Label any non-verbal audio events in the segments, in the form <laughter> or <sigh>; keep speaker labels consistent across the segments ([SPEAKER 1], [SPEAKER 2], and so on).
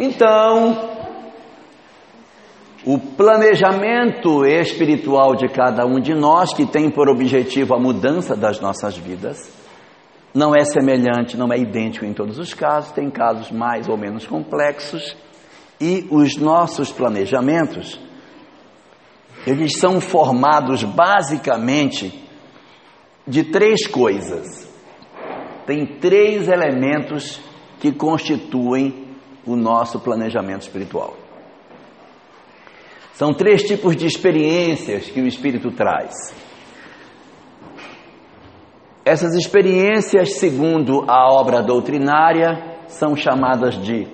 [SPEAKER 1] Então, o planejamento espiritual de cada um de nós, que tem por objetivo a mudança das nossas vidas, não é semelhante, não é idêntico em todos os casos, tem casos mais ou menos complexos, e os nossos planejamentos, eles são formados basicamente de três coisas. Tem três elementos que constituem o nosso planejamento espiritual. São três tipos de experiências que o Espírito traz. Essas experiências, segundo a obra doutrinária, são chamadas de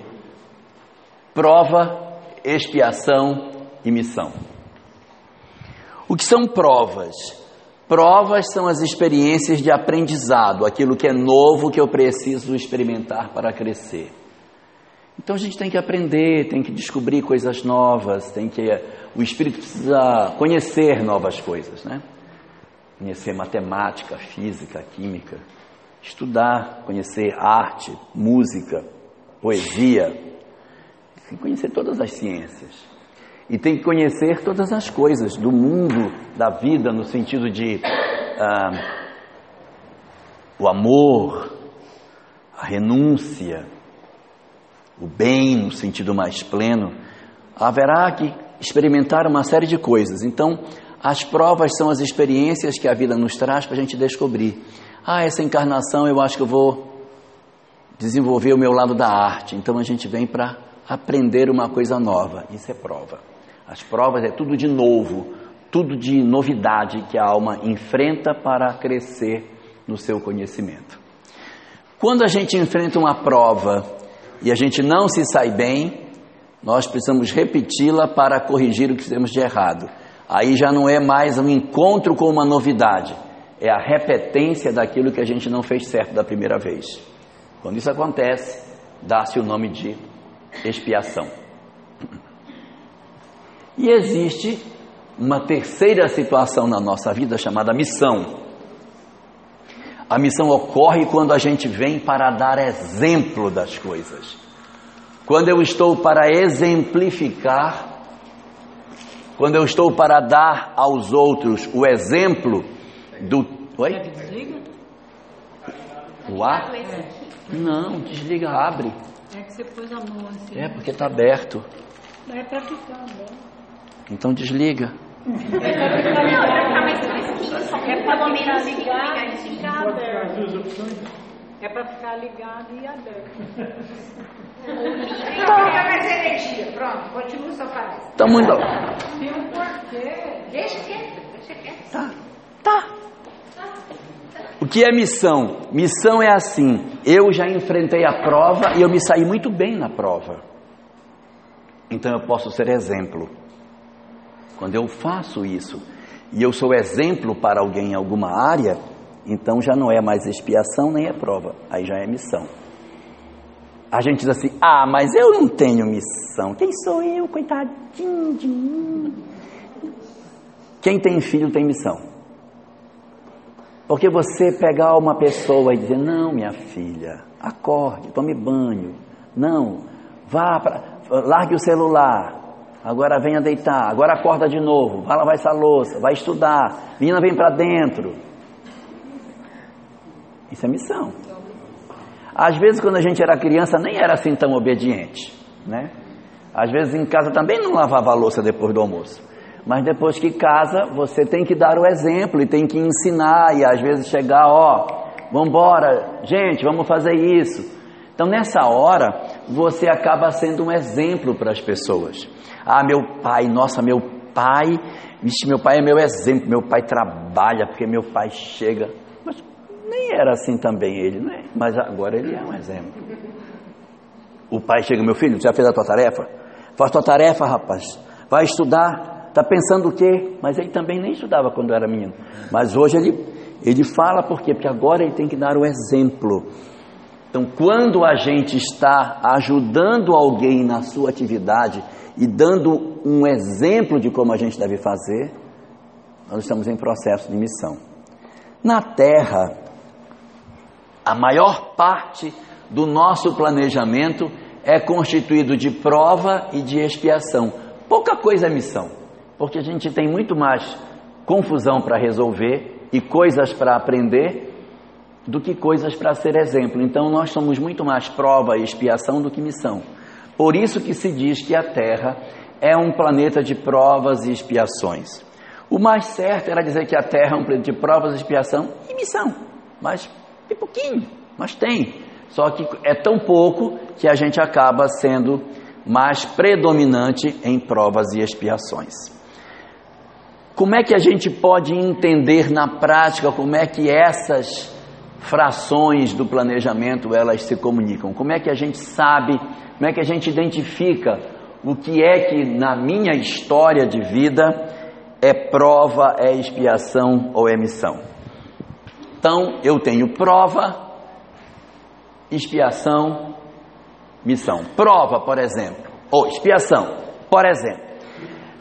[SPEAKER 1] prova, expiação e missão. O que são provas? Provas são as experiências de aprendizado, aquilo que é novo que eu preciso experimentar para crescer. Então a gente tem que aprender, tem que descobrir coisas novas, tem que o espírito precisa conhecer novas coisas, né? Conhecer matemática, física, química, estudar, conhecer arte, música, poesia, tem que conhecer todas as ciências. E tem que conhecer todas as coisas do mundo, da vida, no sentido de ah, o amor, a renúncia, o bem no sentido mais pleno, haverá que experimentar uma série de coisas. Então, as provas são as experiências que a vida nos traz para a gente descobrir. Ah, essa encarnação eu acho que eu vou desenvolver o meu lado da arte. Então a gente vem para aprender uma coisa nova. Isso é prova. As provas é tudo de novo, tudo de novidade que a alma enfrenta para crescer no seu conhecimento. Quando a gente enfrenta uma prova e a gente não se sai bem, nós precisamos repeti-la para corrigir o que fizemos de errado. Aí já não é mais um encontro com uma novidade, é a repetência daquilo que a gente não fez certo da primeira vez. Quando isso acontece, dá-se o nome de expiação. E existe uma terceira situação na nossa vida chamada missão. A missão ocorre quando a gente vem para dar exemplo das coisas. Quando eu estou para exemplificar, quando eu estou para dar aos outros o exemplo do. Oi? Desliga? O ar? Não, desliga, abre.
[SPEAKER 2] É que você pôs a mão assim.
[SPEAKER 1] É porque está aberto.
[SPEAKER 2] É para ficar aberto.
[SPEAKER 1] Então desliga.
[SPEAKER 2] Não, para ficar mais fresquinho, só é pelo menos ligado e ficar. É para ficar ligado e aberto.
[SPEAKER 3] Então, fica mais energia. Pronto, continua sua palestra.
[SPEAKER 1] Tá muito.
[SPEAKER 2] Tem um porquê.
[SPEAKER 3] Deixa quieto, deixa quieto.
[SPEAKER 1] Tá, tá. O que é missão? Missão é assim: eu já enfrentei a prova e eu me saí muito bem na prova. Então eu posso ser exemplo. Quando eu faço isso e eu sou exemplo para alguém em alguma área, então já não é mais expiação nem é prova, aí já é missão. A gente diz assim: ah, mas eu não tenho missão. Quem sou eu, coitadinho de mim? Quem tem filho tem missão. Porque você pegar uma pessoa e dizer: não, minha filha, acorde, tome banho, não, vá para, largue o celular, agora venha deitar, agora acorda de novo, vai lavar essa louça, vai estudar, menina vem para dentro. Isso é missão. Às vezes quando a gente era criança nem era assim tão obediente, né? Às vezes em casa também não lavava a louça depois do almoço. Mas depois que casa, você tem que dar o exemplo e tem que ensinar e às vezes chegar, ó, vamos embora, gente, vamos fazer isso. Então nessa hora, você acaba sendo um exemplo para as pessoas. Ah, meu pai, nossa, meu pai, vixe, meu pai é meu exemplo, meu pai trabalha porque meu pai chega. Mas nem era assim também ele, né? Mas agora ele é um exemplo. O pai chega, meu filho, já fez a tua tarefa? Faz tua tarefa, rapaz. Vai estudar. Está pensando o quê? Mas ele também nem estudava quando era menino. Mas hoje ele, ele fala por quê? Porque agora ele tem que dar o exemplo. Então, quando a gente está ajudando alguém na sua atividade, e dando um exemplo de como a gente deve fazer, nós estamos em processo de missão. Na Terra, a maior parte do nosso planejamento é constituído de prova e de expiação. Pouca coisa é missão, porque a gente tem muito mais confusão para resolver e coisas para aprender do que coisas para ser exemplo. Então nós somos muito mais prova e expiação do que missão. Por isso que se diz que a Terra é um planeta de provas e expiações. O mais certo era dizer que a Terra é um planeta de provas, e expiação e missão. Mas tem pouquinho, mas tem. Só que é tão pouco que a gente acaba sendo mais predominante em provas e expiações. Como é que a gente pode entender na prática como é que essas frações do planejamento elas se comunicam? Como é que a gente sabe, como é que a gente identifica o que é que na minha história de vida é prova, é expiação ou é missão? Então, eu tenho prova, expiação, missão. Prova, por exemplo, ou expiação, por exemplo.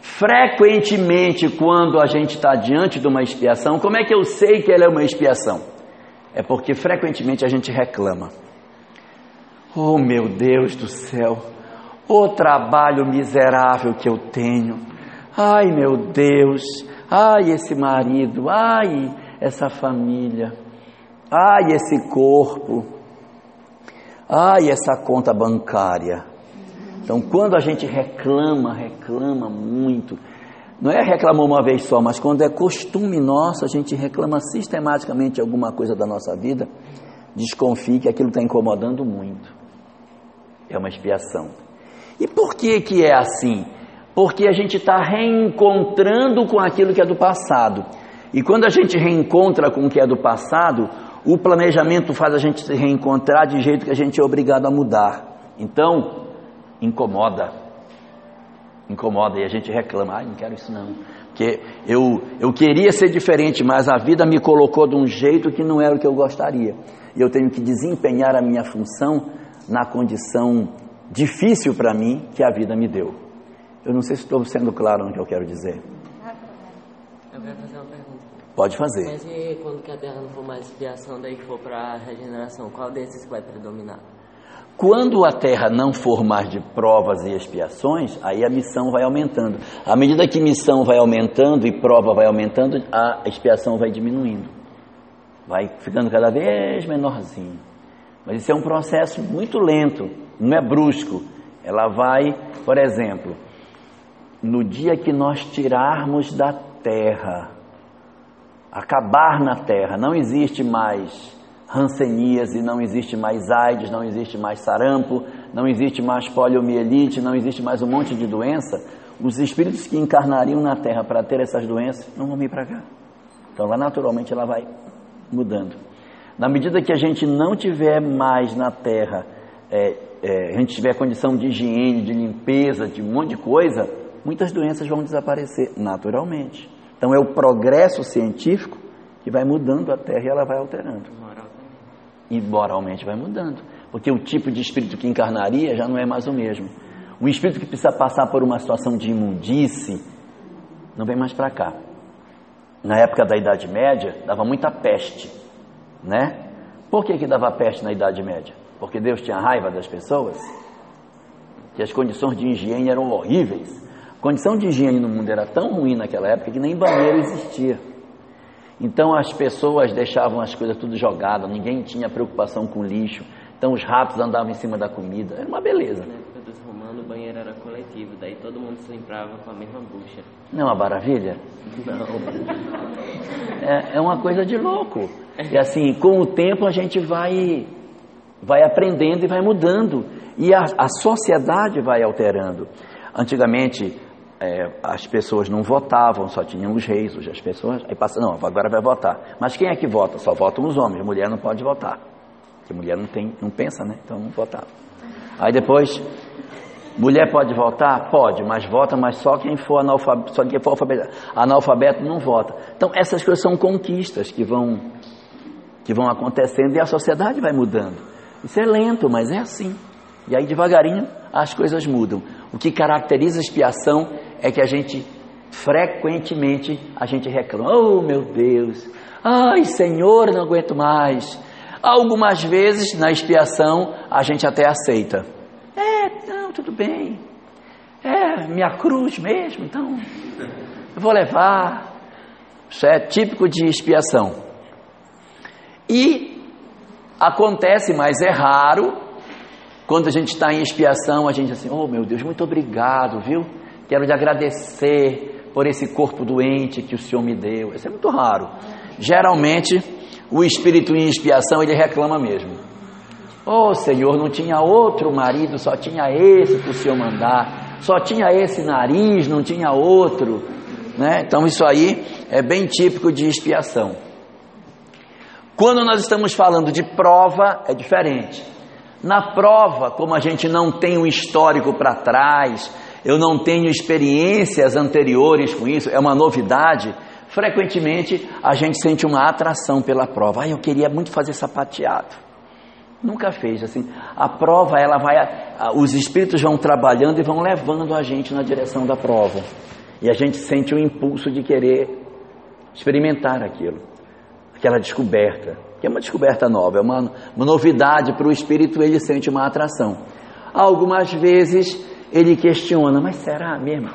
[SPEAKER 1] Frequentemente, quando a gente está diante de uma expiação, como é que eu sei que ela é uma expiação? É porque frequentemente a gente reclama. Oh meu Deus do céu, o trabalho miserável que eu tenho. Ai meu Deus, ai esse marido, ai essa família, ai esse corpo, ai essa conta bancária. Então, quando a gente reclama, reclama muito, não é reclamar uma vez só, mas quando é costume nosso, a gente reclama sistematicamente alguma coisa da nossa vida, desconfie que aquilo está incomodando muito. É uma expiação. E por que que é assim? Porque a gente está reencontrando com aquilo que é do passado. E quando a gente reencontra com o que é do passado, o planejamento faz a gente se reencontrar de jeito que a gente é obrigado a mudar. Então, incomoda. Incomoda e a gente reclama, ai, não quero isso não. Porque eu, eu queria ser diferente, mas a vida me colocou de um jeito que não era o que eu gostaria. E eu tenho que desempenhar a minha função na condição difícil para mim que a vida me deu. Eu não sei se estou sendo claro no que eu quero dizer.
[SPEAKER 4] Eu quero fazer uma pergunta.
[SPEAKER 1] Pode fazer.
[SPEAKER 4] Mas e quando que a Terra não for mais expiação, daí que for para regeneração, qual desses vai predominar?
[SPEAKER 1] Quando a terra não for mais de provas e expiações, aí a missão vai aumentando. À medida que missão vai aumentando e prova vai aumentando, a expiação vai diminuindo. Vai ficando cada vez menorzinho. Mas isso é um processo muito lento, não é brusco. Ela vai, por exemplo, no dia que nós tirarmos da terra, acabar na terra, não existe mais hanseníase, não existe mais AIDS, não existe mais sarampo, não existe mais poliomielite, não existe mais um monte de doença, os espíritos que encarnariam na Terra para ter essas doenças não vão vir para cá. Então lá naturalmente ela vai mudando. Na medida que a gente não tiver mais na Terra, é, é, a gente tiver condição de higiene, de limpeza, de um monte de coisa, muitas doenças vão desaparecer naturalmente. Então é o progresso científico que vai mudando a Terra e ela vai alterando e moralmente vai mudando. Porque o tipo de espírito que encarnaria já não é mais o mesmo. O espírito que precisa passar por uma situação de imundice não vem mais para cá. Na época da Idade Média, dava muita peste, né? Por que, que dava peste na Idade Média? Porque Deus tinha raiva das pessoas? Que as condições de higiene eram horríveis. A condição de higiene no mundo era tão ruim naquela época que nem banheiro existia. Então as pessoas deixavam as coisas tudo jogadas, ninguém tinha preocupação com lixo. Então os ratos andavam em cima da comida. Era uma beleza.
[SPEAKER 4] Na época dos romanos o banheiro era coletivo, daí todo mundo se limpava com a mesma bucha.
[SPEAKER 1] Não é uma maravilha?
[SPEAKER 4] Não.
[SPEAKER 1] É, é uma coisa de louco. E assim, com o tempo a gente vai, vai aprendendo e vai mudando. E a, a sociedade vai alterando. Antigamente é, as pessoas não votavam, só tinham os reis, as pessoas. Aí passa, não, agora vai votar. Mas quem é que vota? Só votam os homens, mulher não pode votar. Porque mulher não tem, não pensa, né? Então não votava. Aí depois, mulher pode votar? Pode, mas vota, mas só quem for analfabeto, só quem for alfabeto, analfabeto não vota. Então essas coisas são conquistas que vão, que vão acontecendo e a sociedade vai mudando. Isso é lento, mas é assim. E aí devagarinho as coisas mudam. O que caracteriza a expiação é que a gente frequentemente a gente reclama, oh meu Deus, ai Senhor, não aguento mais. Algumas vezes na expiação a gente até aceita. É, tudo bem. É minha cruz mesmo, então eu vou levar. Isso é típico de expiação. E acontece, mas é raro, quando a gente está em expiação, a gente assim, oh meu Deus, muito obrigado, viu? Quero lhe agradecer por esse corpo doente que o Senhor me deu. Isso é muito raro. Geralmente, o espírito em expiação, ele reclama mesmo. Oh Senhor, não tinha outro marido, só tinha esse para o Senhor mandar. Só tinha esse nariz, não tinha outro. Né? Então isso aí é bem típico de expiação. Quando nós estamos falando de prova, é diferente. Na prova, como a gente não tem um histórico para trás, eu não tenho experiências anteriores com isso, é uma novidade, frequentemente a gente sente uma atração pela prova. Ah, eu queria muito fazer sapateado. Nunca fez assim. A prova, ela vai, os espíritos vão trabalhando e vão levando a gente na direção da prova. E a gente sente o impulso de querer experimentar aquilo, aquela descoberta, que é uma descoberta nova, é uma, uma novidade para o espírito, ele sente uma atração. Algumas vezes ele questiona, mas será mesmo?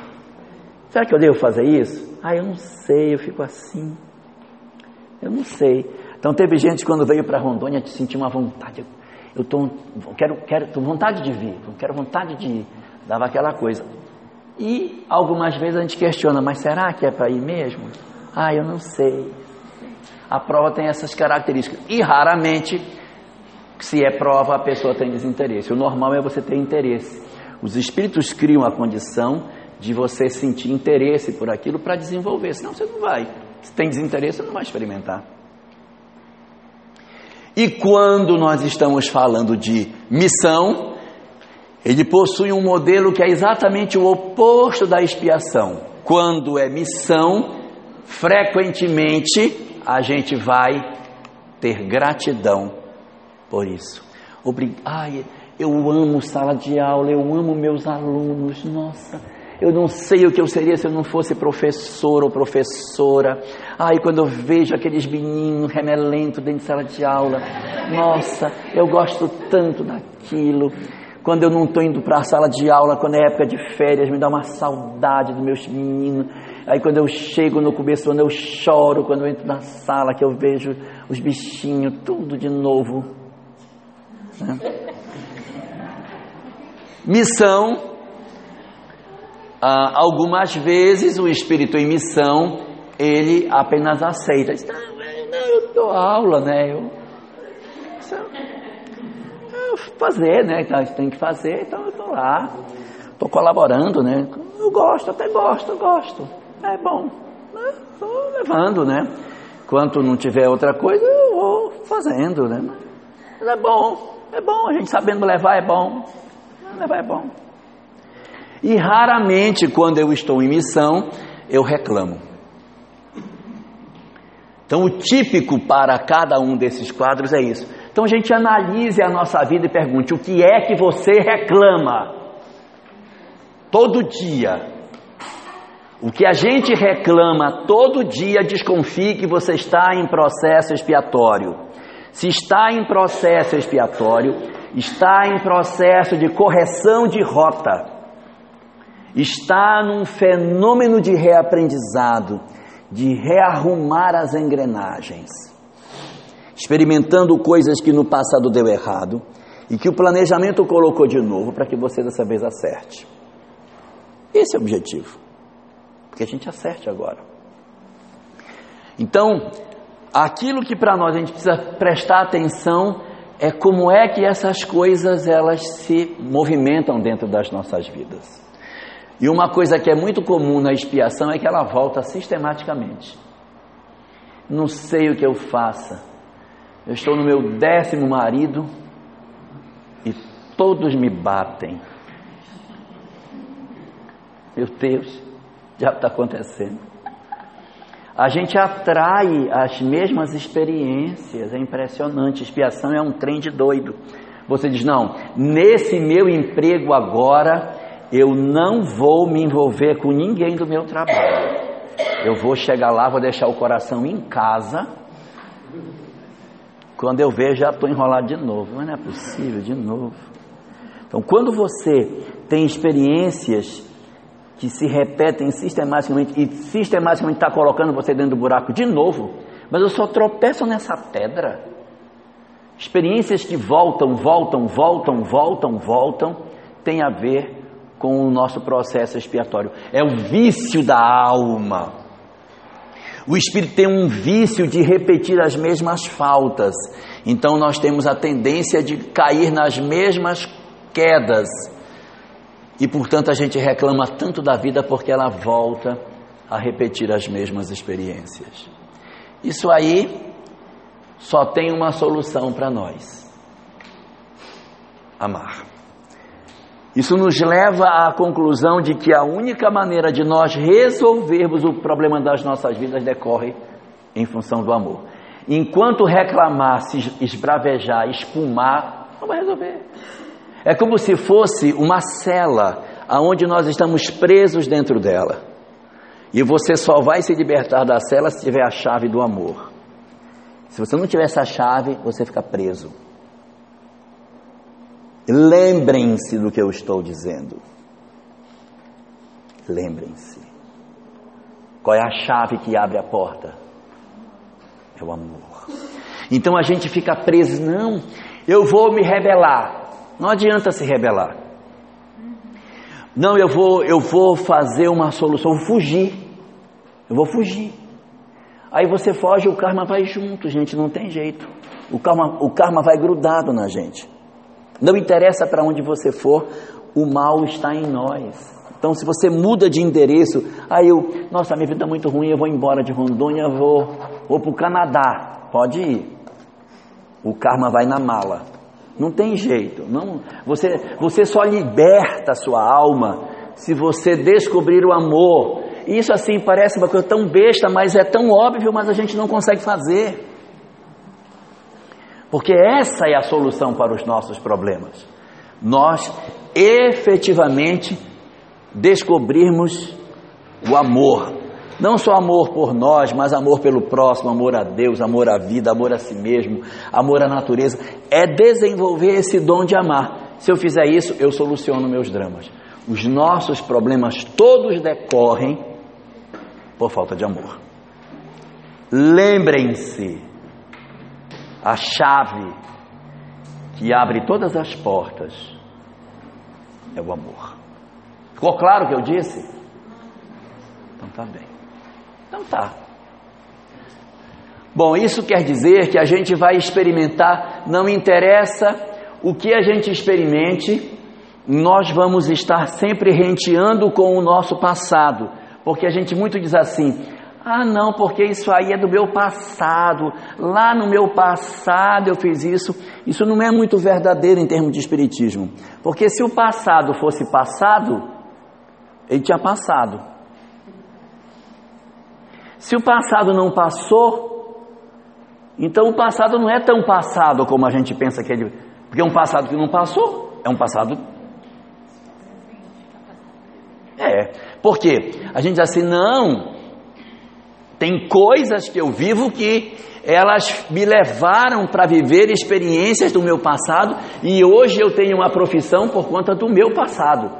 [SPEAKER 1] Será que eu devo fazer isso? Ah, eu não sei, eu fico assim. Eu não sei. Então teve gente quando veio para Rondônia te sentir uma vontade. Eu tô, quero, quero, tô vontade de vir, quero vontade de ir. Dava aquela coisa. E algumas vezes a gente questiona, mas será que é para ir mesmo? Ah, eu não sei. A prova tem essas características. E raramente, se é prova, a pessoa tem desinteresse. O normal é você ter interesse. Os espíritos criam a condição de você sentir interesse por aquilo para desenvolver, senão você não vai. Se tem desinteresse, você não vai experimentar. E quando nós estamos falando de missão, ele possui um modelo que é exatamente o oposto da expiação. Quando é missão, frequentemente a gente vai ter gratidão por isso. Obrig... Ai, eu amo sala de aula, eu amo meus alunos, nossa, eu não sei o que eu seria se eu não fosse professor ou professora. Ai, quando eu vejo aqueles meninos remelentos dentro de sala de aula, nossa, eu gosto tanto daquilo. Quando eu não estou indo para a sala de aula, quando é época de férias, me dá uma saudade dos meus meninos. Aí quando eu chego no começo eu choro quando eu entro na sala, que eu vejo os bichinhos, tudo de novo. Né? Missão. Ah, algumas vezes o espírito em missão ele apenas aceita. Diz, não, não, eu dou aula, né? Eu, eu fazer, né? Então, tem que fazer, então eu estou lá, estou colaborando, né? Eu gosto, até gosto, gosto. É bom, estou levando, né? Enquanto não tiver outra coisa, eu vou fazendo, né? Mas é bom, é bom, a gente sabendo levar é bom é bom. E raramente, quando eu estou em missão, eu reclamo. Então, o típico para cada um desses quadros é isso. Então, a gente analise a nossa vida e pergunte: o que é que você reclama? Todo dia. O que a gente reclama todo dia, desconfie que você está em processo expiatório. Se está em processo expiatório, está em processo de correção de rota, está num fenômeno de reaprendizado, de rearrumar as engrenagens, experimentando coisas que no passado deu errado e que o planejamento colocou de novo para que você dessa vez acerte. Esse é o objetivo, porque a gente acerte agora. Então, aquilo que para nós a gente precisa prestar atenção é como é que essas coisas elas se movimentam dentro das nossas vidas. E uma coisa que é muito comum na expiação é que ela volta sistematicamente. Não sei o que eu faça. Eu estou no meu décimo marido e todos me batem. Meu Deus, já está acontecendo a gente atrai as mesmas experiências, é impressionante. Expiação é um trem de doido. Você diz: não, nesse meu emprego agora, eu não vou me envolver com ninguém do meu trabalho. Eu vou chegar lá, vou deixar o coração em casa. Quando eu vejo, já estou enrolado de novo. Mas não é possível, de novo. Então, quando você tem experiências que se repetem sistematicamente e sistematicamente está colocando você dentro do buraco de novo, mas eu só tropeço nessa pedra. Experiências que voltam, voltam, voltam, voltam, voltam, tem a ver com o nosso processo expiatório. É o vício da alma. O espírito tem um vício de repetir as mesmas faltas. Então nós temos a tendência de cair nas mesmas quedas. E portanto a gente reclama tanto da vida porque ela volta a repetir as mesmas experiências. Isso aí só tem uma solução para nós: amar. Isso nos leva à conclusão de que a única maneira de nós resolvermos o problema das nossas vidas decorre em função do amor. Enquanto reclamar, se esbravejar, espumar, não vai resolver. É como se fosse uma cela aonde nós estamos presos dentro dela. E você só vai se libertar da cela se tiver a chave do amor. Se você não tiver essa chave, você fica preso. Lembrem-se do que eu estou dizendo. Lembrem-se. Qual é a chave que abre a porta? É o amor. Então a gente fica preso, não, eu vou me rebelar. Não adianta se rebelar. Não, eu vou, eu vou fazer uma solução, eu vou fugir. Eu vou fugir. Aí você foge, o karma vai junto, gente, não tem jeito. O karma, o karma vai grudado na gente. Não interessa para onde você for, o mal está em nós. Então, se você muda de endereço, aí eu, nossa, minha vida é muito ruim, eu vou embora de Rondônia, vou, vou para o Canadá. Pode ir. O karma vai na mala. Não tem jeito. Não, você, você só liberta a sua alma se você descobrir o amor. Isso assim parece uma coisa tão besta, mas é tão óbvio, mas a gente não consegue fazer. Porque essa é a solução para os nossos problemas. Nós efetivamente descobrirmos o amor. Não só amor por nós, mas amor pelo próximo, amor a Deus, amor à vida, amor a si mesmo, amor à natureza. É desenvolver esse dom de amar. Se eu fizer isso, eu soluciono meus dramas. Os nossos problemas todos decorrem por falta de amor. Lembrem-se a chave que abre todas as portas é o amor. Ficou claro o que eu disse? Então tá bem. Então tá. Bom, isso quer dizer que a gente vai experimentar, não interessa o que a gente experimente, nós vamos estar sempre renteando com o nosso passado, porque a gente muito diz assim: ah, não, porque isso aí é do meu passado. Lá no meu passado eu fiz isso. Isso não é muito verdadeiro em termos de espiritismo. Porque se o passado fosse passado, ele tinha passado. Se o passado não passou, então o passado não é tão passado como a gente pensa que ele. Porque é um passado que não passou, é um passado. É. Por quê? A gente diz assim, não, tem coisas que eu vivo que elas me levaram para viver experiências do meu passado e hoje eu tenho uma profissão por conta do meu passado.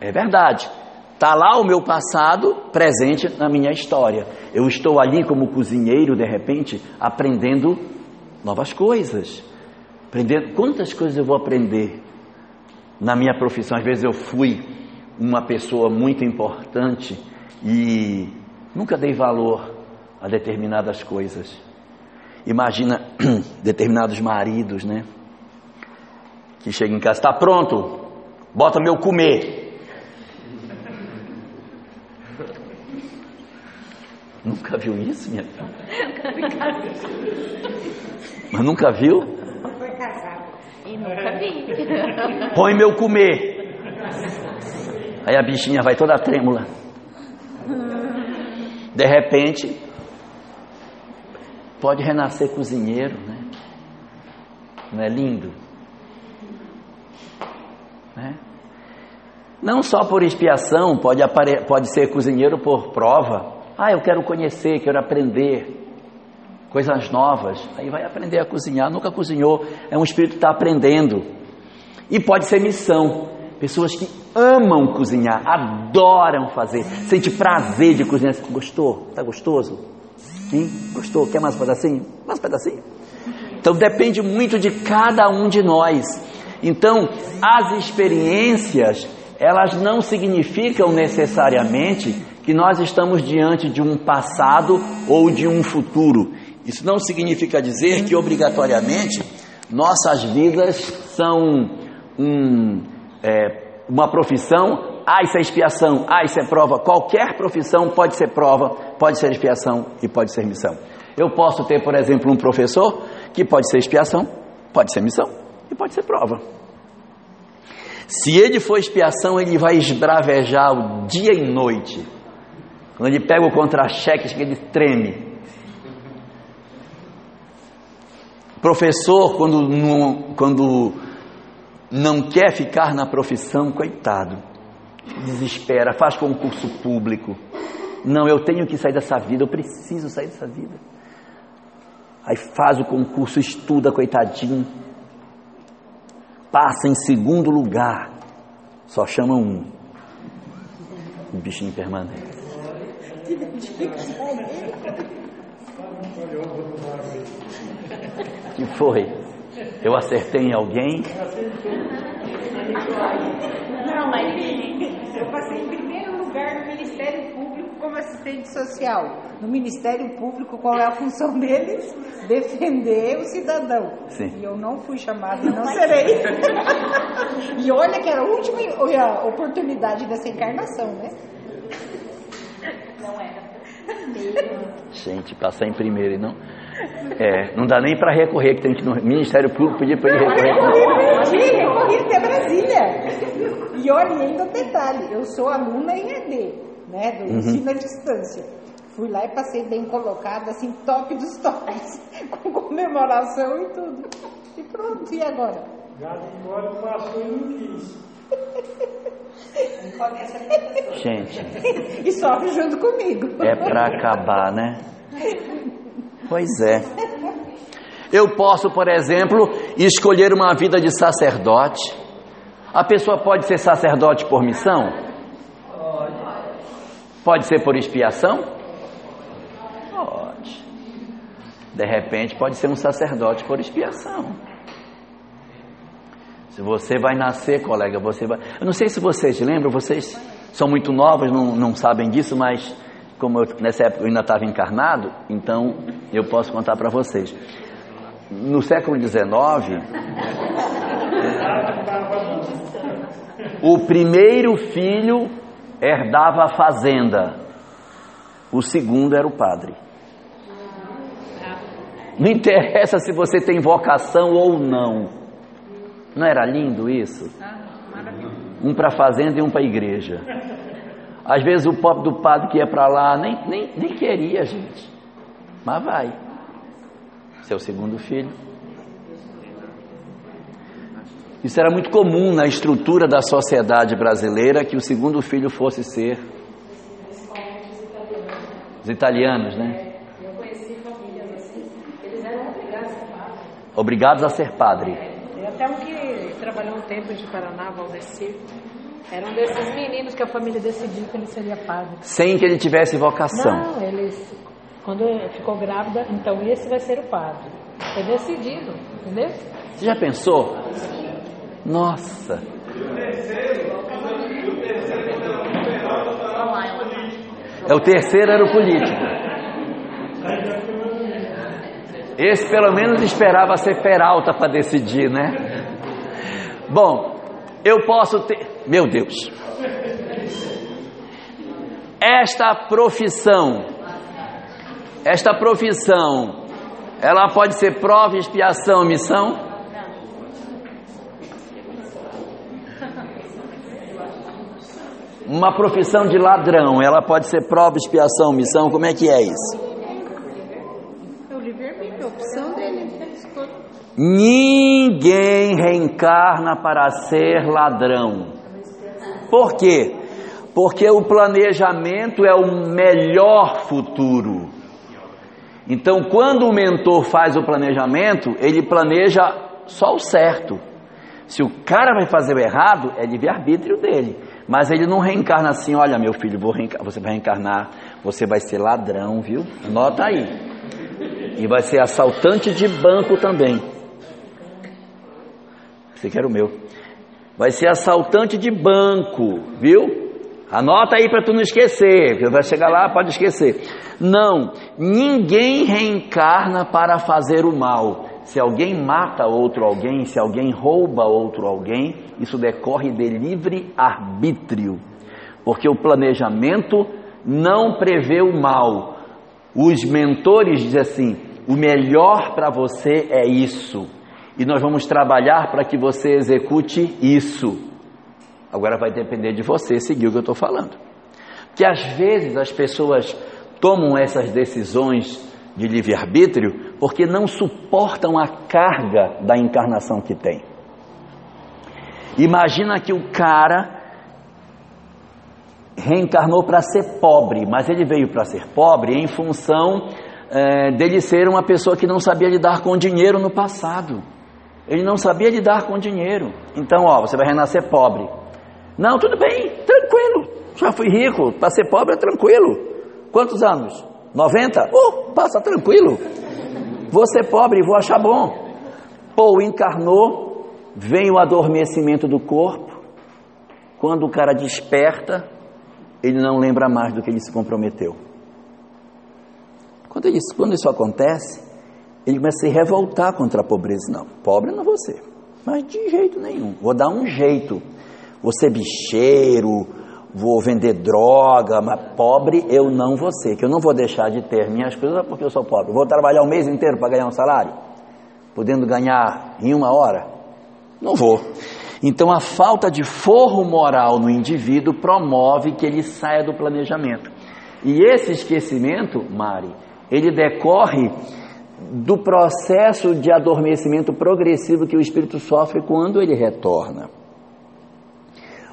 [SPEAKER 1] É verdade. Está lá o meu passado presente na minha história. Eu estou ali como cozinheiro, de repente, aprendendo novas coisas. Aprendendo, quantas coisas eu vou aprender na minha profissão? Às vezes eu fui uma pessoa muito importante e Nunca dei valor a determinadas coisas. Imagina <clears throat> determinados maridos, né? Que chegam em casa, está pronto, bota meu comer. Nunca viu isso, minha filha? Mas nunca viu?
[SPEAKER 3] Foi casado.
[SPEAKER 2] E nunca vi.
[SPEAKER 1] Põe meu comer. Aí a bichinha vai toda trêmula. De repente, pode renascer cozinheiro, né? Não é lindo? Né? Não só por expiação, pode, apare... pode ser cozinheiro por prova. Ah, eu quero conhecer, quero aprender coisas novas. Aí vai aprender a cozinhar. Nunca cozinhou, é um espírito que está aprendendo. E pode ser missão. Pessoas que amam cozinhar, adoram fazer, sente prazer de cozinhar. Gostou? Tá gostoso? Hein? Gostou? Quer mais um pedacinho? Mais um pedacinho? Então depende muito de cada um de nós. Então, as experiências, elas não significam necessariamente que nós estamos diante de um passado ou de um futuro. Isso não significa dizer que obrigatoriamente nossas vidas são um, é, uma profissão, ah, isso é expiação, ah, isso é prova. Qualquer profissão pode ser prova, pode ser expiação e pode ser missão. Eu posso ter, por exemplo, um professor que pode ser expiação, pode ser missão e pode ser prova. Se ele for expiação, ele vai esbravejar o dia e noite. Quando ele pega o contra-cheque, ele treme. Professor, quando não, quando não quer ficar na profissão, coitado, desespera, faz concurso público. Não, eu tenho que sair dessa vida, eu preciso sair dessa vida. Aí faz o concurso, estuda, coitadinho. Passa em segundo lugar. Só chama um. Um bichinho permanente. que foi? Eu acertei em alguém?
[SPEAKER 3] Não, mas eu passei em primeiro lugar no Ministério Público como assistente social. No Ministério Público, qual é a função deles? Defender o cidadão.
[SPEAKER 1] Sim.
[SPEAKER 3] E eu não fui chamada e não serei. <laughs> e olha que era a última oportunidade dessa encarnação, né?
[SPEAKER 2] Não era.
[SPEAKER 1] Gente, passar em primeiro e não. É, não dá nem para recorrer, que tem que ir no Ministério Público pedir para ele recorrer.
[SPEAKER 3] Recorri, recorri até Brasília. E olha, ainda um detalhe, eu sou aluna em ED, né, do ensino à distância. Fui lá e passei bem colocada, assim, top dos tops, <laughs> com comemoração e tudo. E pronto, e agora?
[SPEAKER 5] Gato embora passou e não quis. <laughs>
[SPEAKER 1] Gente,
[SPEAKER 3] E sofre junto comigo.
[SPEAKER 1] é para acabar, né? Pois é. Eu posso, por exemplo, escolher uma vida de sacerdote. A pessoa pode ser sacerdote por missão? Pode ser por expiação? Pode. De repente, pode ser um sacerdote por expiação. Se você vai nascer, colega, você vai. Eu não sei se vocês lembram, vocês são muito novos, não, não sabem disso, mas como eu, nessa época eu ainda estava encarnado, então eu posso contar para vocês. No século XIX, o primeiro filho herdava a fazenda, o segundo era o padre. Não interessa se você tem vocação ou não. Não era lindo isso? Um para a fazenda e um para a igreja. Às vezes o pobre do padre que ia para lá nem, nem, nem queria, gente. Mas vai. Seu segundo filho. Isso era muito comum na estrutura da sociedade brasileira que o segundo filho fosse ser os italianos, né?
[SPEAKER 2] Eu conheci famílias assim, eles eram obrigados a ser padre.
[SPEAKER 1] Obrigados a ser padre.
[SPEAKER 2] Até um que trabalhou um tempo em Paraná, Valdecir. Era um desses meninos que a família decidiu que ele seria padre.
[SPEAKER 1] Sem que ele tivesse vocação.
[SPEAKER 2] Não, eles. Quando ficou grávida, então esse vai ser o padre. Foi decidido, entendeu?
[SPEAKER 1] Você já pensou? Nossa. É o terceiro era o político. Esse pelo menos esperava ser Peralta para decidir, né? Bom, eu posso ter. Meu Deus. Esta profissão, esta profissão, ela pode ser prova, expiação, missão? Uma profissão de ladrão, ela pode ser prova, expiação, missão? Como é que é isso?
[SPEAKER 3] É.
[SPEAKER 1] Ninguém reencarna para ser ladrão. Por quê? Porque o planejamento é o melhor futuro. Então, quando o mentor faz o planejamento, ele planeja só o certo. Se o cara vai fazer o errado, é livre-arbítrio dele. Mas ele não reencarna assim, olha meu filho, você vai reencarnar, você vai ser ladrão, viu? Anota aí. E vai ser assaltante de banco também. Aqui era o meu. Vai ser assaltante de banco, viu? Anota aí para tu não esquecer, vai chegar lá, pode esquecer. Não, ninguém reencarna para fazer o mal. Se alguém mata outro alguém, se alguém rouba outro alguém, isso decorre de livre arbítrio. Porque o planejamento não prevê o mal. Os mentores dizem assim: o melhor para você é isso. E nós vamos trabalhar para que você execute isso. Agora vai depender de você seguir o que eu estou falando. Que às vezes as pessoas tomam essas decisões de livre-arbítrio porque não suportam a carga da encarnação que tem. Imagina que o cara reencarnou para ser pobre, mas ele veio para ser pobre em função eh, dele ser uma pessoa que não sabia lidar com dinheiro no passado. Ele não sabia lidar com dinheiro. Então, ó, você vai renascer pobre. Não, tudo bem, tranquilo. Já fui rico, para ser pobre é tranquilo. Quantos anos? 90? Oh, passa tranquilo. Ser pobre, vou achar bom. Ou encarnou, vem o adormecimento do corpo. Quando o cara desperta, ele não lembra mais do que ele se comprometeu. Quando, ele, quando isso acontece, ele começa a se revoltar contra a pobreza. Não, pobre não vou ser, mas de jeito nenhum. Vou dar um jeito. Vou ser bicheiro, vou vender droga, mas pobre eu não vou ser, que eu não vou deixar de ter minhas coisas porque eu sou pobre. Vou trabalhar o mês inteiro para ganhar um salário, podendo ganhar em uma hora? Não vou. Então a falta de forro moral no indivíduo promove que ele saia do planejamento. E esse esquecimento, Mari, ele decorre do processo de adormecimento progressivo que o espírito sofre quando ele retorna.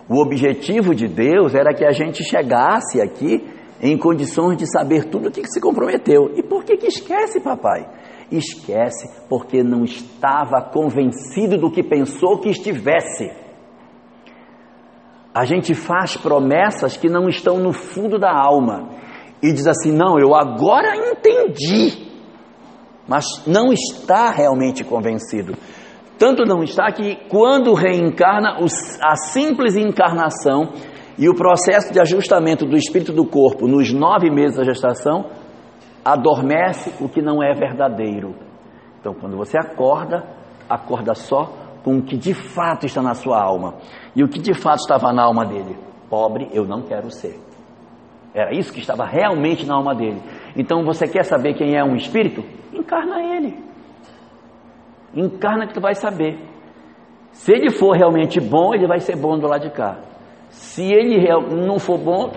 [SPEAKER 1] O objetivo de Deus era que a gente chegasse aqui em condições de saber tudo o que se comprometeu. E por que, que esquece, papai? Esquece porque não estava convencido do que pensou que estivesse. A gente faz promessas que não estão no fundo da alma e diz assim: não, eu agora entendi, mas não está realmente convencido. Tanto não está que quando reencarna, a simples encarnação e o processo de ajustamento do espírito do corpo nos nove meses da gestação adormece o que não é verdadeiro. Então, quando você acorda, acorda só com o que de fato está na sua alma. E o que de fato estava na alma dele? Pobre eu não quero ser. Era isso que estava realmente na alma dele. Então, você quer saber quem é um espírito? Encarna ele. Encarna que tu vai saber. Se ele for realmente bom, ele vai ser bom do lado de cá. Se ele não for bom,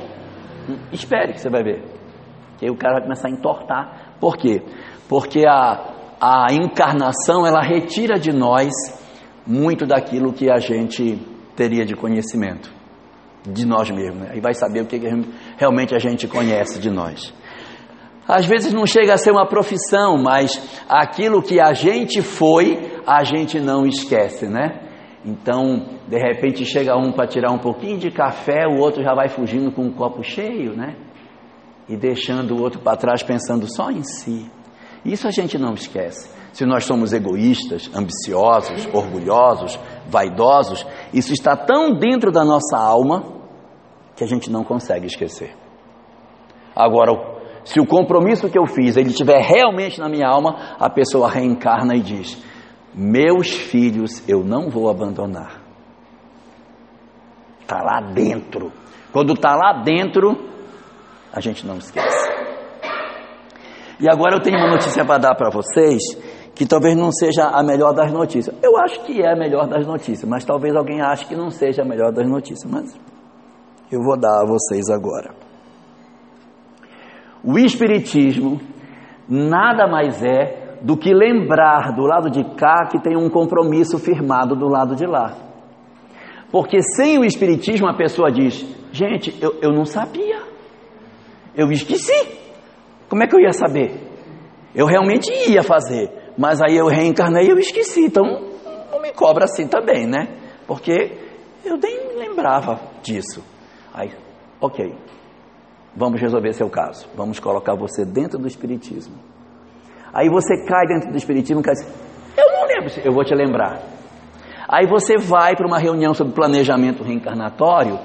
[SPEAKER 1] espere que você vai ver. Que aí o cara vai começar a entortar. Por quê? Porque a, a encarnação ela retira de nós muito daquilo que a gente teria de conhecimento de nós mesmos. Né? E vai saber o que realmente a gente conhece de nós. Às vezes não chega a ser uma profissão, mas aquilo que a gente foi, a gente não esquece, né? Então, de repente chega um para tirar um pouquinho de café, o outro já vai fugindo com um copo cheio, né? E deixando o outro para trás pensando só em si. Isso a gente não esquece. Se nós somos egoístas, ambiciosos, orgulhosos, vaidosos, isso está tão dentro da nossa alma que a gente não consegue esquecer. Agora, se o compromisso que eu fiz ele estiver realmente na minha alma, a pessoa reencarna e diz: Meus filhos eu não vou abandonar. Está lá dentro. Quando está lá dentro, a gente não esquece. E agora eu tenho uma notícia para dar para vocês, que talvez não seja a melhor das notícias. Eu acho que é a melhor das notícias, mas talvez alguém ache que não seja a melhor das notícias. Mas eu vou dar a vocês agora. O Espiritismo nada mais é do que lembrar do lado de cá que tem um compromisso firmado do lado de lá. Porque sem o Espiritismo a pessoa diz: gente, eu, eu não sabia, eu esqueci. Como é que eu ia saber? Eu realmente ia fazer, mas aí eu reencarnei e eu esqueci. Então, me cobra assim também, né? Porque eu nem lembrava disso. Aí, ok, vamos resolver seu caso. Vamos colocar você dentro do Espiritismo. Aí você cai dentro do Espiritismo e diz, eu não lembro, eu vou te lembrar. Aí você vai para uma reunião sobre planejamento reencarnatório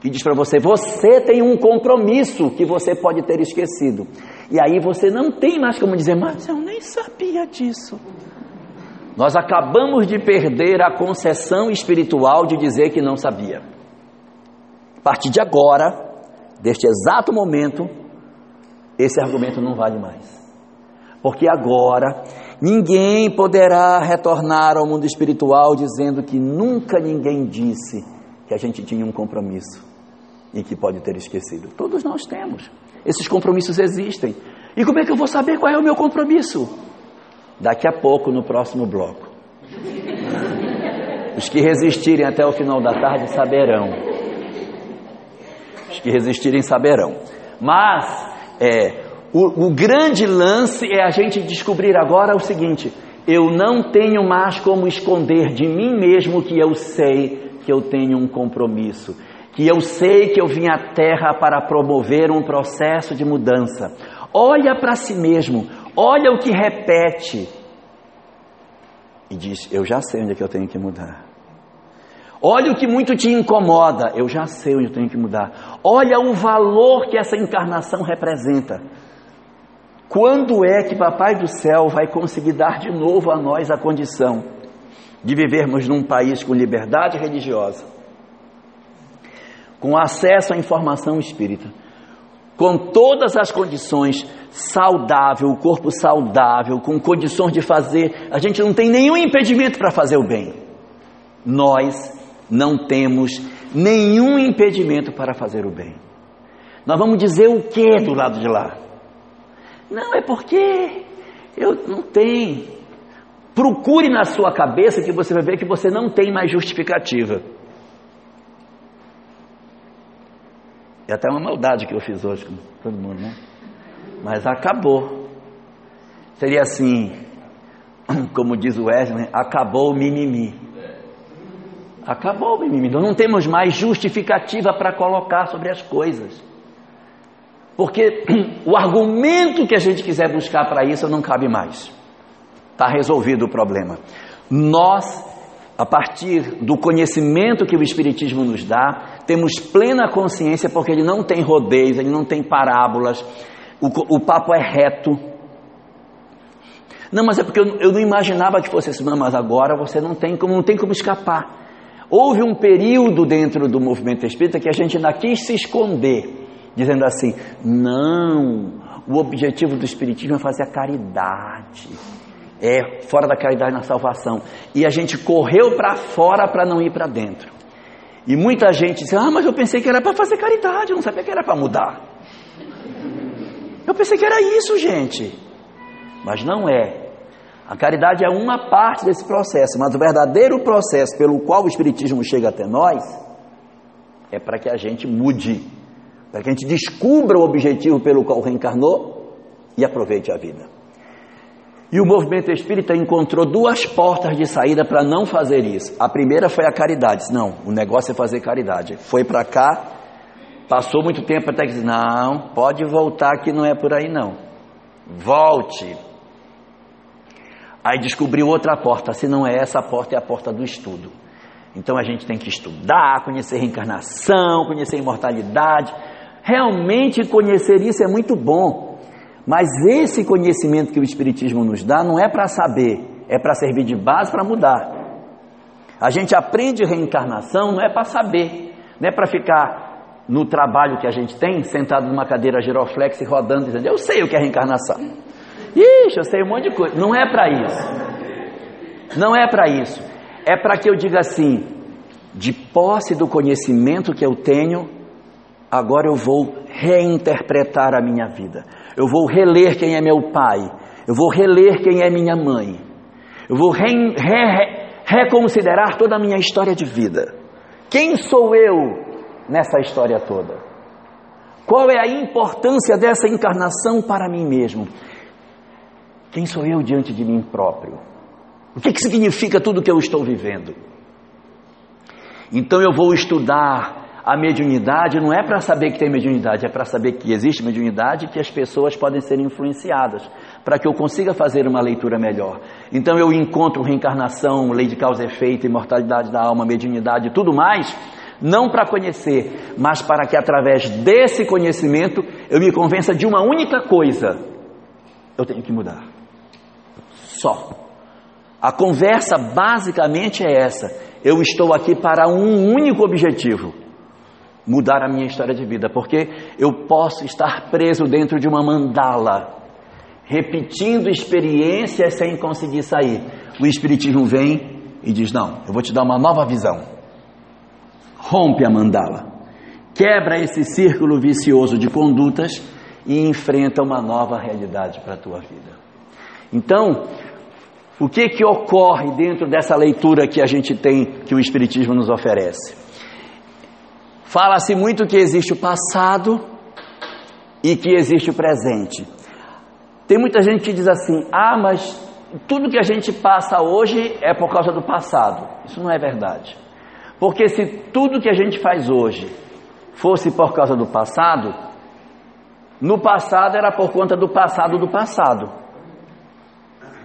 [SPEAKER 1] que diz para você: você tem um compromisso que você pode ter esquecido. E aí você não tem mais como dizer, mas eu nem sabia disso. Nós acabamos de perder a concessão espiritual de dizer que não sabia. A partir de agora, deste exato momento, esse argumento não vale mais. Porque agora ninguém poderá retornar ao mundo espiritual dizendo que nunca ninguém disse que a gente tinha um compromisso e que pode ter esquecido. Todos nós temos. Esses compromissos existem. E como é que eu vou saber qual é o meu compromisso? Daqui a pouco, no próximo bloco. Os que resistirem até o final da tarde saberão. Que resistirem saberão. Mas, é, o, o grande lance é a gente descobrir agora o seguinte: eu não tenho mais como esconder de mim mesmo que eu sei que eu tenho um compromisso, que eu sei que eu vim à Terra para promover um processo de mudança. Olha para si mesmo, olha o que repete e diz: Eu já sei onde é que eu tenho que mudar. Olha o que muito te incomoda, eu já sei onde eu tenho que mudar. Olha o valor que essa encarnação representa. Quando é que Papai do Céu vai conseguir dar de novo a nós a condição de vivermos num país com liberdade religiosa, com acesso à informação espírita, com todas as condições saudável, o corpo saudável, com condições de fazer, a gente não tem nenhum impedimento para fazer o bem. Nós não temos nenhum impedimento para fazer o bem. Nós vamos dizer o que do lado de lá? Não, é porque eu não tenho. Procure na sua cabeça que você vai ver que você não tem mais justificativa. É até uma maldade que eu fiz hoje com todo mundo, né? Mas acabou. Seria assim, <clears throat> como diz o Wesley, acabou o mimimi. Acabou o mimimi. Nós não temos mais justificativa para colocar sobre as coisas. Porque <clears throat> o argumento que a gente quiser buscar para isso não cabe mais. Está resolvido o problema. Nós, a partir do conhecimento que o Espiritismo nos dá, temos plena consciência, porque ele não tem rodeios, ele não tem parábolas, o, o papo é reto. Não, mas é porque eu, eu não imaginava que fosse assim, mas agora você não tem como, não tem como escapar. Houve um período dentro do movimento espírita que a gente ainda quis se esconder dizendo assim: não, o objetivo do Espiritismo é fazer a caridade. É fora da caridade na salvação. E a gente correu para fora para não ir para dentro. E muita gente disse: Ah, mas eu pensei que era para fazer caridade, eu não sabia que era para mudar. Eu pensei que era isso, gente. Mas não é. A caridade é uma parte desse processo, mas o verdadeiro processo pelo qual o Espiritismo chega até nós é para que a gente mude para que a gente descubra o objetivo pelo qual reencarnou e aproveite a vida. E o movimento espírita encontrou duas portas de saída para não fazer isso. A primeira foi a caridade. Não, o negócio é fazer caridade. Foi para cá, passou muito tempo até que disse: não, pode voltar que não é por aí não. Volte. Aí descobriu outra porta. Se não é essa porta, é a porta do estudo. Então a gente tem que estudar, conhecer reencarnação, conhecer imortalidade, Realmente conhecer isso é muito bom, mas esse conhecimento que o Espiritismo nos dá não é para saber, é para servir de base para mudar. A gente aprende reencarnação não é para saber, não é para ficar no trabalho que a gente tem, sentado numa cadeira giroflex e rodando, dizendo, eu sei o que é reencarnação. Ixi, eu sei um monte de coisa. Não é para isso. Não é para isso. É para que eu diga assim, de posse do conhecimento que eu tenho, agora eu vou reinterpretar a minha vida. Eu vou reler quem é meu pai. Eu vou reler quem é minha mãe. Eu vou re, re, reconsiderar toda a minha história de vida. Quem sou eu nessa história toda? Qual é a importância dessa encarnação para mim mesmo? Quem sou eu diante de mim próprio? O que, que significa tudo que eu estou vivendo? Então eu vou estudar a mediunidade não é para saber que tem mediunidade, é para saber que existe mediunidade e que as pessoas podem ser influenciadas, para que eu consiga fazer uma leitura melhor. Então eu encontro reencarnação, lei de causa e efeito, imortalidade da alma, mediunidade e tudo mais, não para conhecer, mas para que através desse conhecimento eu me convença de uma única coisa: eu tenho que mudar. Só. A conversa basicamente é essa. Eu estou aqui para um único objetivo mudar a minha história de vida, porque eu posso estar preso dentro de uma mandala, repetindo experiências sem conseguir sair. O Espiritismo vem e diz: Não, eu vou te dar uma nova visão. Rompe a mandala, quebra esse círculo vicioso de condutas e enfrenta uma nova realidade para a tua vida. Então, o que que ocorre dentro dessa leitura que a gente tem, que o Espiritismo nos oferece? Fala-se muito que existe o passado e que existe o presente. Tem muita gente que diz assim: ah, mas tudo que a gente passa hoje é por causa do passado. Isso não é verdade. Porque se tudo que a gente faz hoje fosse por causa do passado, no passado era por conta do passado do passado.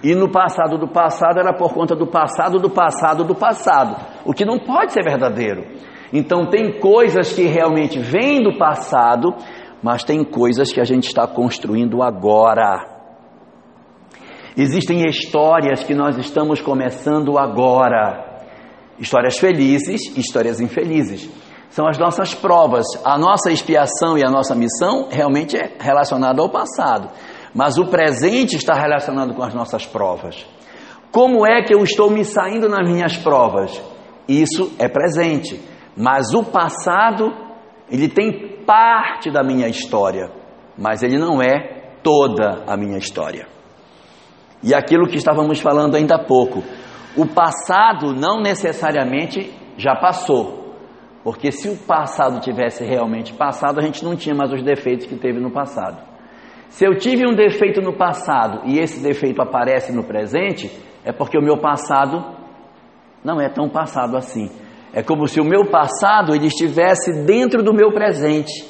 [SPEAKER 1] E no passado do passado era por conta do passado do passado do passado. O que não pode ser verdadeiro. Então, tem coisas que realmente vêm do passado, mas tem coisas que a gente está construindo agora. Existem histórias que nós estamos começando agora. Histórias felizes, histórias infelizes. São as nossas provas. A nossa expiação e a nossa missão realmente é relacionada ao passado. Mas o presente está relacionado com as nossas provas. Como é que eu estou me saindo nas minhas provas? Isso é presente. Mas o passado, ele tem parte da minha história, mas ele não é toda a minha história. E aquilo que estávamos falando ainda há pouco, o passado não necessariamente já passou, porque se o passado tivesse realmente passado, a gente não tinha mais os defeitos que teve no passado. Se eu tive um defeito no passado e esse defeito aparece no presente, é porque o meu passado não é tão passado assim. É como se o meu passado ele estivesse dentro do meu presente.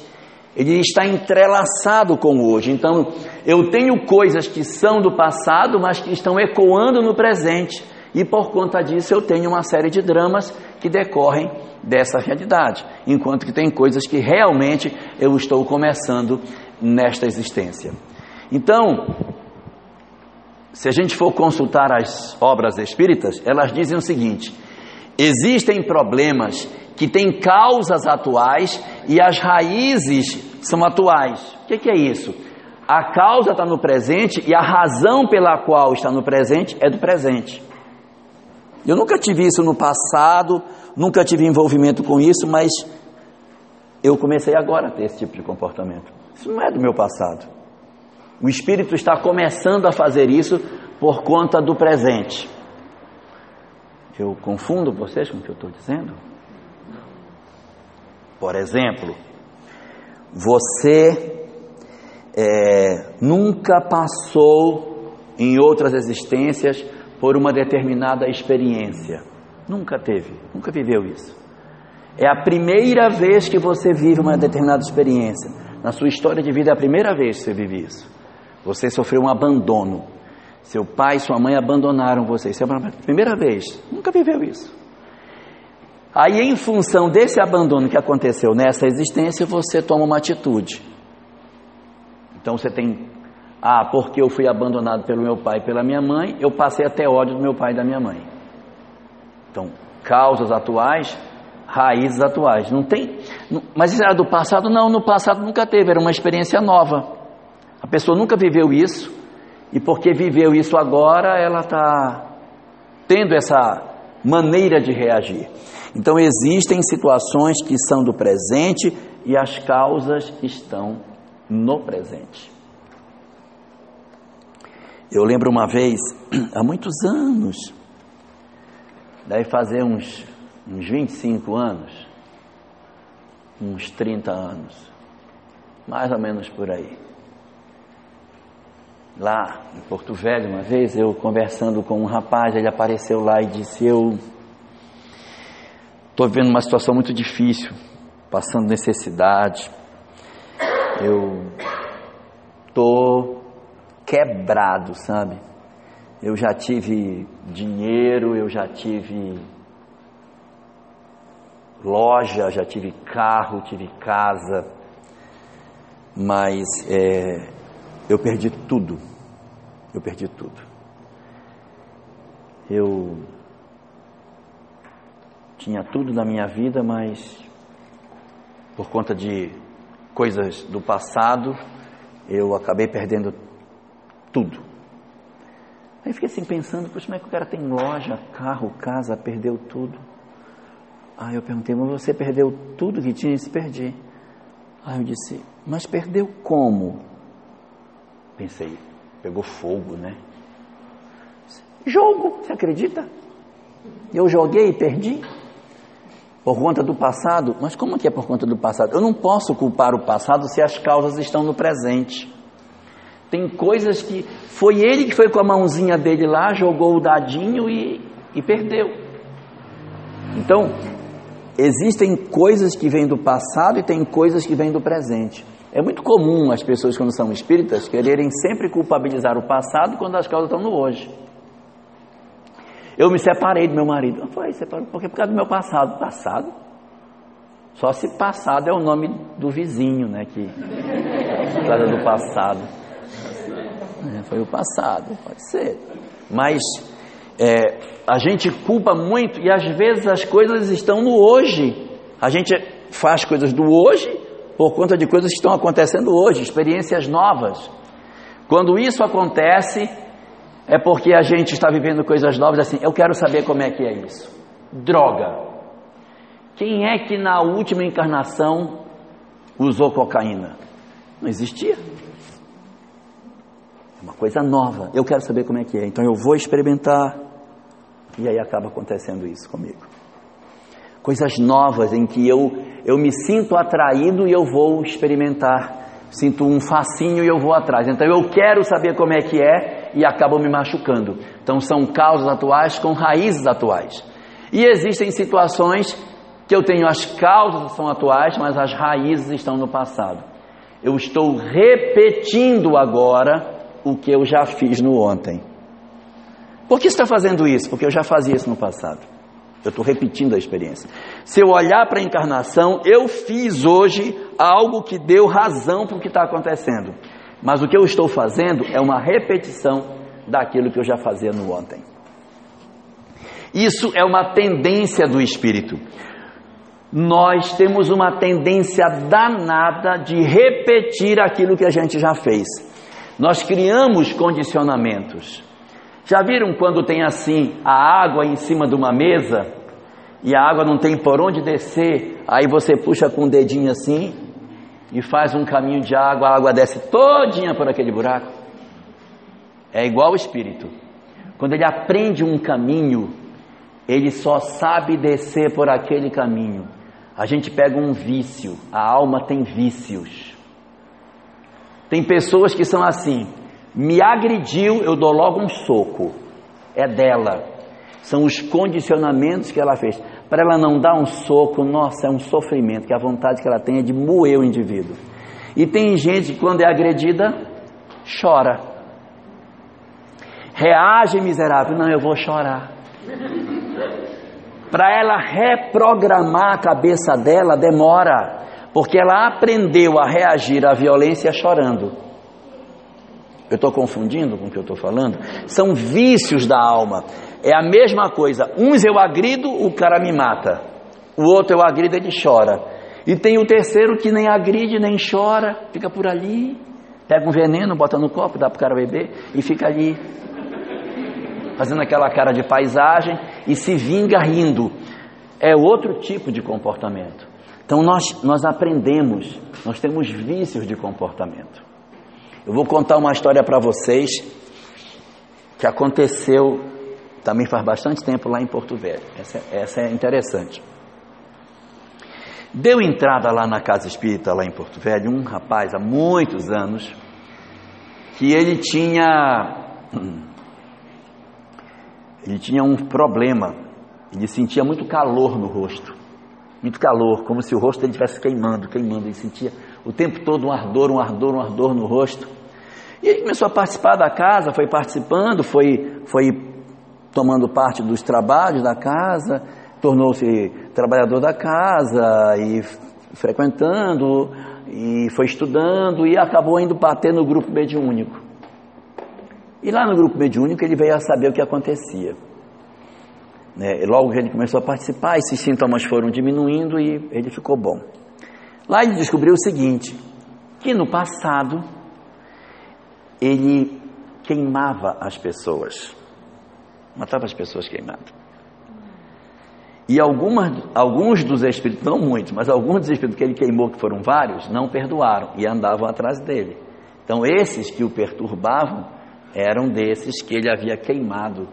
[SPEAKER 1] Ele está entrelaçado com hoje. Então, eu tenho coisas que são do passado, mas que estão ecoando no presente. E por conta disso, eu tenho uma série de dramas que decorrem dessa realidade. Enquanto que tem coisas que realmente eu estou começando nesta existência. Então, se a gente for consultar as obras espíritas, elas dizem o seguinte: Existem problemas que têm causas atuais e as raízes são atuais. O que, é isso? A causa está no presente e a razão pela qual está no presente é do presente. Eu nunca tive isso no passado, nunca tive envolvimento com isso, mas eu comecei agora a ter esse tipo de comportamento. Isso não é do meu passado. O espírito está começando a fazer isso por conta do presente. Eu confundo vocês com o que eu estou dizendo? Por exemplo, você é, nunca passou em outras existências por uma determinada experiência. Nunca teve, nunca viveu isso. É a primeira vez que você vive uma determinada experiência. Na sua história de vida é a primeira vez que você vive isso. Você sofreu um abandono. Seu pai e sua mãe abandonaram você. Isso é a primeira vez. Nunca viveu isso. Aí, em função desse abandono que aconteceu nessa existência, você toma uma atitude. Então você tem, ah, porque eu fui abandonado pelo meu pai e pela minha mãe, eu passei até ódio do meu pai e da minha mãe. Então, causas atuais, raízes atuais. Não tem, mas isso era do passado? Não, no passado nunca teve, era uma experiência nova. A pessoa nunca viveu isso, e porque viveu isso agora, ela está tendo essa maneira de reagir. Então existem situações que são do presente e as causas estão no presente. Eu lembro uma vez, <clears throat> há muitos anos, deve fazer uns, uns 25 anos, uns 30 anos, mais ou menos por aí lá em Porto Velho, uma vez, eu conversando com um rapaz, ele apareceu lá e disse: Eu estou vivendo uma situação muito difícil, passando necessidade, eu estou quebrado, sabe? Eu já tive dinheiro, eu já tive loja, já tive carro, tive casa, mas é, eu perdi tudo. Eu perdi tudo. Eu tinha tudo na minha vida, mas por conta de coisas do passado, eu acabei perdendo tudo. Aí fiquei assim pensando, poxa, como é que o cara tem loja, carro, casa, perdeu tudo? Aí eu perguntei, mas você perdeu tudo que tinha? Se perdi. Aí eu disse, mas perdeu como? Pensei, pegou fogo, né? Jogo, você acredita? Eu joguei e perdi. Por conta do passado, mas como que é por conta do passado? Eu não posso culpar o passado se as causas estão no presente. Tem coisas que foi ele que foi com a mãozinha dele lá, jogou o dadinho e, e perdeu. Então, existem coisas que vêm do passado e tem coisas que vêm do presente. É muito comum as pessoas, quando são espíritas, quererem sempre culpabilizar o passado quando as causas estão no hoje. Eu me separei do meu marido. Falei, separou porque por causa do meu passado. Passado? Só se passado é o nome do vizinho, né? Que, por causa do passado. É, foi o passado, pode ser. Mas é, a gente culpa muito e às vezes as coisas estão no hoje. A gente faz coisas do hoje por conta de coisas que estão acontecendo hoje, experiências novas. Quando isso acontece, é porque a gente está vivendo coisas novas assim. Eu quero saber como é que é isso. Droga. Quem é que na última encarnação usou cocaína? Não existia. Uma coisa nova. Eu quero saber como é que é. Então eu vou experimentar. E aí acaba acontecendo isso comigo. Coisas novas em que eu, eu me sinto atraído e eu vou experimentar. Sinto um fascínio e eu vou atrás. Então eu quero saber como é que é e acabo me machucando. Então são causas atuais com raízes atuais. E existem situações que eu tenho as causas são atuais, mas as raízes estão no passado. Eu estou repetindo agora o que eu já fiz no ontem. Por que está fazendo isso? Porque eu já fazia isso no passado. Eu estou repetindo a experiência. Se eu olhar para a encarnação, eu fiz hoje algo que deu razão para o que está acontecendo. Mas o que eu estou fazendo é uma repetição daquilo que eu já fazia no ontem. Isso é uma tendência do espírito. Nós temos uma tendência danada de repetir aquilo que a gente já fez. Nós criamos condicionamentos. Já viram quando tem assim a água em cima de uma mesa e a água não tem por onde descer, aí você puxa com o dedinho assim e faz um caminho de água, a água desce todinha por aquele buraco? É igual o espírito. Quando ele aprende um caminho, ele só sabe descer por aquele caminho. A gente pega um vício, a alma tem vícios. Tem pessoas que são assim: me agrediu, eu dou logo um soco. É dela. São os condicionamentos que ela fez. Para ela não dar um soco, nossa, é um sofrimento, que a vontade que ela tem é de moer o indivíduo. E tem gente que quando é agredida, chora. Reage miserável, não, eu vou chorar. Para ela reprogramar a cabeça dela demora, porque ela aprendeu a reagir à violência chorando. Eu estou confundindo com o que eu estou falando? São vícios da alma. É a mesma coisa. Uns eu agrido, o cara me mata. O outro eu agrido, ele chora. E tem o terceiro que nem agride, nem chora, fica por ali, pega um veneno, bota no copo, dá para o cara beber e fica ali, fazendo aquela cara de paisagem e se vinga rindo. É outro tipo de comportamento. Então nós, nós aprendemos, nós temos vícios de comportamento. Eu vou contar uma história para vocês que aconteceu também faz bastante tempo lá em Porto Velho. Essa, essa é interessante. Deu entrada lá na casa espírita, lá em Porto Velho, um rapaz há muitos anos, que ele tinha <clears throat> ele tinha um problema. Ele sentia muito calor no rosto. Muito calor, como se o rosto dele estivesse queimando, queimando. Ele sentia o tempo todo um ardor, um ardor, um ardor no rosto. E ele começou a participar da casa, foi participando, foi, foi tomando parte dos trabalhos da casa, tornou-se trabalhador da casa e frequentando, e foi estudando e acabou indo bater no grupo mediúnico. E lá no grupo mediúnico ele veio a saber o que acontecia. Né? Logo que ele começou a participar, esses sintomas foram diminuindo e ele ficou bom. Lá ele descobriu o seguinte: que no passado ele queimava as pessoas, matava as pessoas queimadas. E algumas, alguns dos espíritos, não muitos, mas alguns dos espíritos que ele queimou, que foram vários, não perdoaram e andavam atrás dele. Então, esses que o perturbavam eram desses que ele havia queimado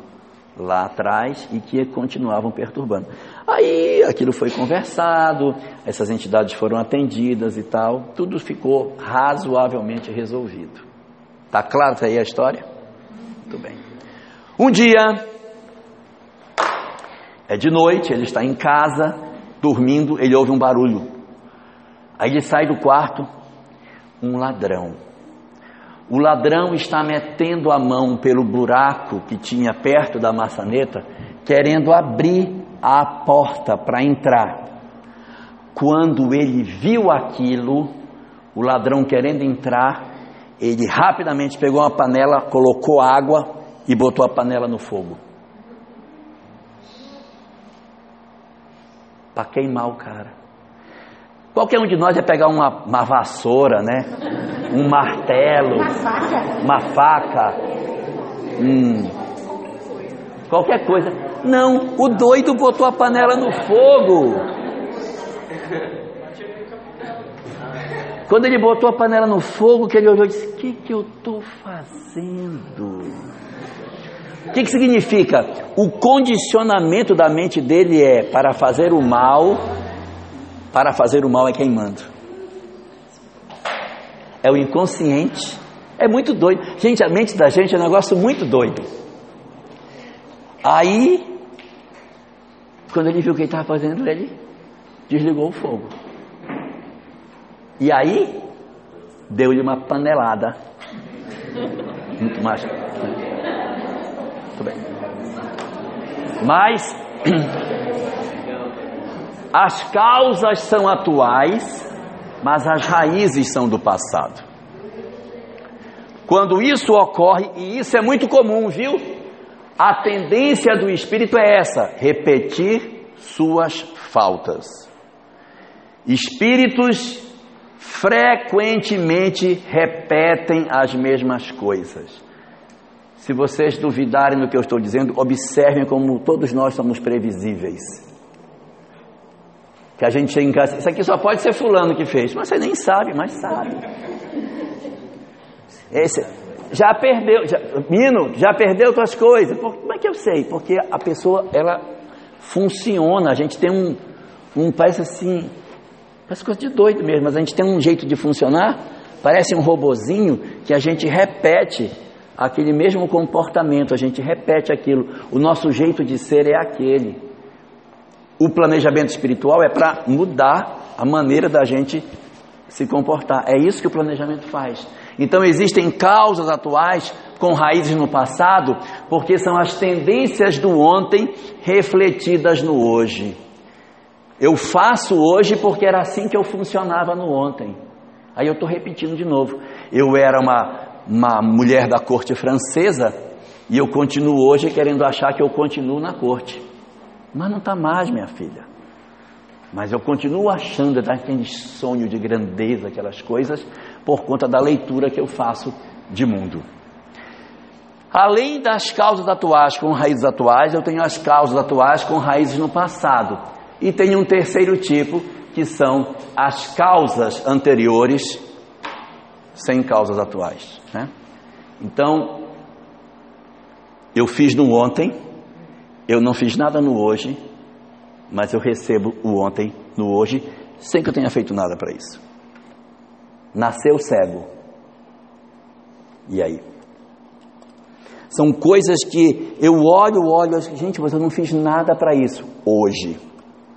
[SPEAKER 1] lá atrás e que continuavam perturbando. Aí aquilo foi conversado, essas entidades foram atendidas e tal, tudo ficou razoavelmente resolvido. Tá claro aí a história? Muito bem. Um dia, é de noite, ele está em casa, dormindo, ele ouve um barulho. Aí ele sai do quarto, um ladrão. O ladrão está metendo a mão pelo buraco que tinha perto da maçaneta, querendo abrir a porta para entrar. Quando ele viu aquilo, o ladrão querendo entrar, ele rapidamente pegou uma panela, colocou água e botou a panela no fogo. Para queimar o cara. Qualquer um de nós ia pegar uma, uma vassoura, né? Um martelo,
[SPEAKER 3] Uma faca.
[SPEAKER 1] uma faca, hum, qualquer coisa. Não, o doido botou a panela no fogo. Quando ele botou a panela no fogo, que ele olhou e disse: O que, que eu estou fazendo? O que, que significa? O condicionamento da mente dele é para fazer o mal, para fazer o mal é queimando. É o inconsciente. É muito doido. Gente, a mente da gente é um negócio muito doido. Aí, quando ele viu o que ele estava fazendo, ele desligou o fogo. E aí, deu-lhe uma panelada. Muito mais. Muito bem. Mas, <clears throat> as causas são atuais, mas as raízes são do passado. Quando isso ocorre, e isso é muito comum, viu? A tendência do espírito é essa: repetir suas faltas. Espíritos frequentemente repetem as mesmas coisas. Se vocês duvidarem do que eu estou dizendo, observem como todos nós somos previsíveis. Que a gente chega em casa, isso aqui só pode ser fulano que fez, mas você nem sabe, mas sabe. Esse, já perdeu, já, Mino, já perdeu tuas coisas. Por, como é que eu sei? Porque a pessoa, ela funciona, a gente tem um, um parece assim, parece coisa de doido mesmo, mas a gente tem um jeito de funcionar, parece um robozinho que a gente repete aquele mesmo comportamento, a gente repete aquilo. O nosso jeito de ser é aquele. O planejamento espiritual é para mudar a maneira da gente se comportar. É isso que o planejamento faz. Então existem causas atuais com raízes no passado, porque são as tendências do ontem refletidas no hoje. Eu faço hoje porque era assim que eu funcionava no ontem. Aí eu estou repetindo de novo. Eu era uma, uma mulher da corte francesa e eu continuo hoje querendo achar que eu continuo na corte. Mas não está mais, minha filha. Mas eu continuo achando aquele sonho de grandeza, aquelas coisas, por conta da leitura que eu faço de mundo. Além das causas atuais com raízes atuais, eu tenho as causas atuais com raízes no passado. E tenho um terceiro tipo, que são as causas anteriores sem causas atuais. Né? Então, eu fiz no ontem, eu não fiz nada no hoje, mas eu recebo o ontem no hoje, sem que eu tenha feito nada para isso. Nasceu cego. E aí? São coisas que eu olho, olho, gente, mas eu não fiz nada para isso hoje.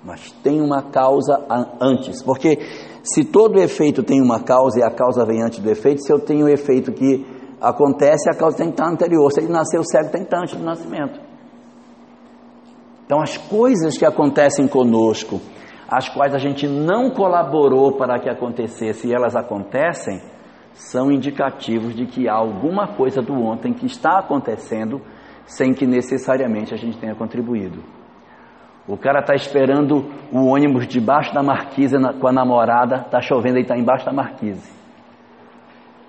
[SPEAKER 1] Mas tem uma causa antes. Porque se todo efeito tem uma causa e a causa vem antes do efeito, se eu tenho o efeito que acontece, a causa tem que estar anterior. Se ele nasceu cego, tem que estar antes do nascimento. Então, as coisas que acontecem conosco, as quais a gente não colaborou para que acontecesse e elas acontecem, são indicativos de que há alguma coisa do ontem que está acontecendo sem que necessariamente a gente tenha contribuído. O cara está esperando o ônibus debaixo da marquise com a namorada, está chovendo e está embaixo da marquise.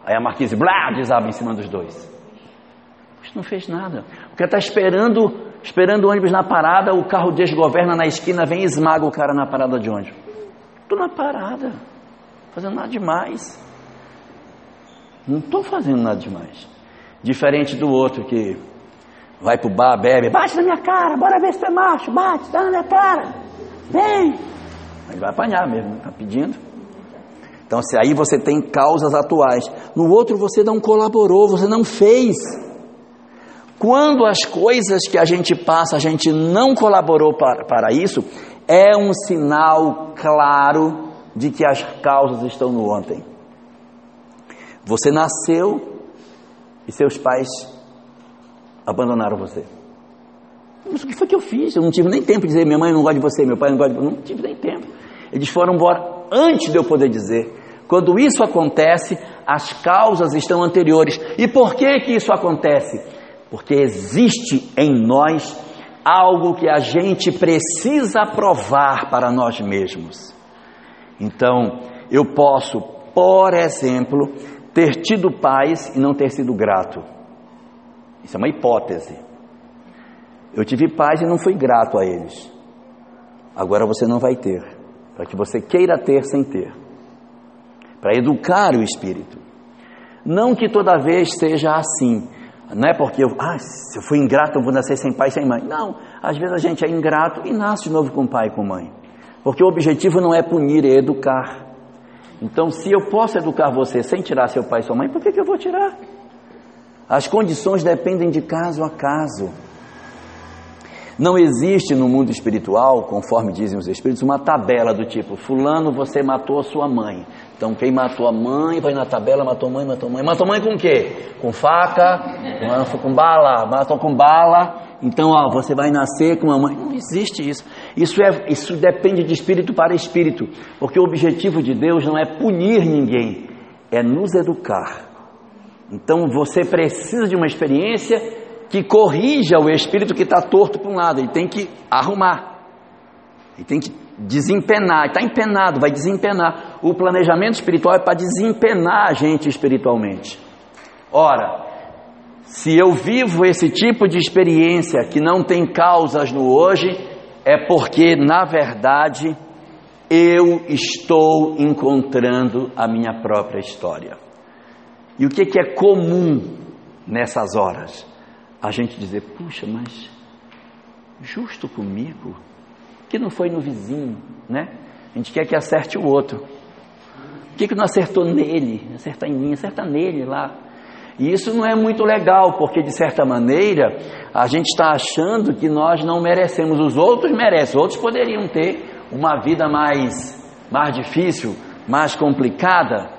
[SPEAKER 1] Aí a marquise, blá, desaba em cima dos dois. Isso não fez nada. O cara está esperando, esperando o ônibus na parada, o carro desgoverna na esquina, vem e esmaga o cara na parada de ônibus. Estou na parada, fazendo nada demais. Não estou fazendo nada demais. Diferente do outro que vai pro bar, bebe, bate na minha cara, bora ver se tu é macho, bate, dá na minha cara, vem. Ele vai apanhar mesmo, está pedindo. Então, se aí você tem causas atuais. No outro você não colaborou, você não fez. Quando as coisas que a gente passa, a gente não colaborou para, para isso, é um sinal claro de que as causas estão no ontem. Você nasceu e seus pais abandonaram você. Mas o que foi que eu fiz? Eu não tive nem tempo de dizer, minha mãe não gosta de você, meu pai não gosta de você. Não tive nem tempo. Eles foram embora antes de eu poder dizer. Quando isso acontece, as causas estão anteriores. E por que que isso acontece? Porque existe em nós algo que a gente precisa provar para nós mesmos. Então, eu posso, por exemplo, ter tido pais e não ter sido grato. Isso é uma hipótese. Eu tive pais e não fui grato a eles. Agora você não vai ter, para que você queira ter sem ter. Para educar o espírito. Não que toda vez seja assim. Não é porque eu, ah, se eu fui ingrato, eu vou nascer sem pai sem mãe. Não, às vezes a gente é ingrato e nasce de novo com pai e com mãe. Porque o objetivo não é punir, é educar. Então, se eu posso educar você sem tirar seu pai e sua mãe, por que, que eu vou tirar? As condições dependem de caso a caso. Não existe no mundo espiritual, conforme dizem os espíritos, uma tabela do tipo: Fulano, você matou a sua mãe. Então, quem matou a mãe vai na tabela, matou mãe, matou mãe. Matou mãe com o quê? Com faca, com bala, matou com bala. Então, ó, você vai nascer com uma mãe. Não existe isso. Isso, é, isso depende de espírito para espírito. Porque o objetivo de Deus não é punir ninguém, é nos educar. Então você precisa de uma experiência que corrija o espírito que está torto para um lado, ele tem que arrumar, ele tem que desempenar, está empenado, vai desempenar. O planejamento espiritual é para desempenar a gente espiritualmente. Ora, se eu vivo esse tipo de experiência que não tem causas no hoje, é porque, na verdade, eu estou encontrando a minha própria história. E o que, que é comum nessas horas? A gente dizer, puxa, mas justo comigo, que não foi no vizinho, né? A gente quer que acerte o outro. Por que, que não acertou nele? Acerta em mim, acerta nele lá. E isso não é muito legal, porque de certa maneira a gente está achando que nós não merecemos, os outros merecem, outros poderiam ter uma vida mais, mais difícil, mais complicada.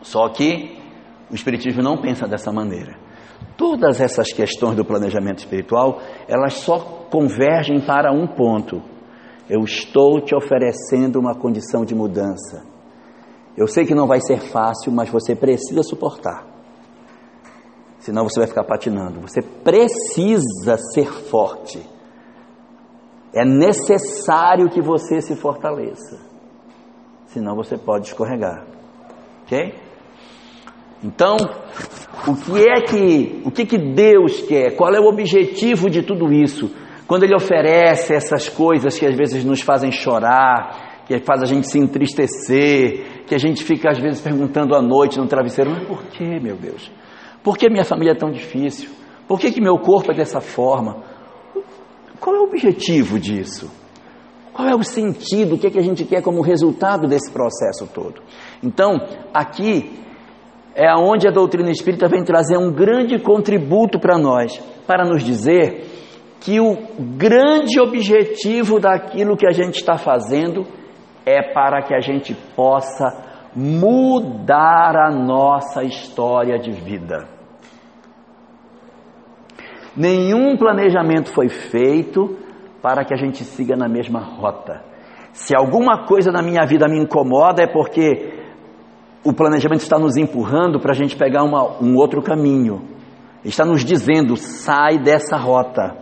[SPEAKER 1] Só que o Espiritismo não pensa dessa maneira. Todas essas questões do planejamento espiritual, elas só convergem para um ponto. Eu estou te oferecendo uma condição de mudança. Eu sei que não vai ser fácil, mas você precisa suportar. Senão você vai ficar patinando. Você precisa ser forte. É necessário que você se fortaleça. Senão você pode escorregar. Ok? Então, o que é que, o que que Deus quer? Qual é o objetivo de tudo isso? Quando Ele oferece essas coisas que às vezes nos fazem chorar, que faz a gente se entristecer, que a gente fica às vezes perguntando à noite no travesseiro, mas por que, meu Deus? Por que minha família é tão difícil? Por que, que meu corpo é dessa forma? Qual é o objetivo disso? Qual é o sentido? O que, é que a gente quer como resultado desse processo todo? Então, aqui é onde a doutrina espírita vem trazer um grande contributo para nós, para nos dizer que o grande objetivo daquilo que a gente está fazendo é para que a gente possa mudar a nossa história de vida. Nenhum planejamento foi feito para que a gente siga na mesma rota. Se alguma coisa na minha vida me incomoda, é porque o planejamento está nos empurrando para a gente pegar uma, um outro caminho. Está nos dizendo: sai dessa rota,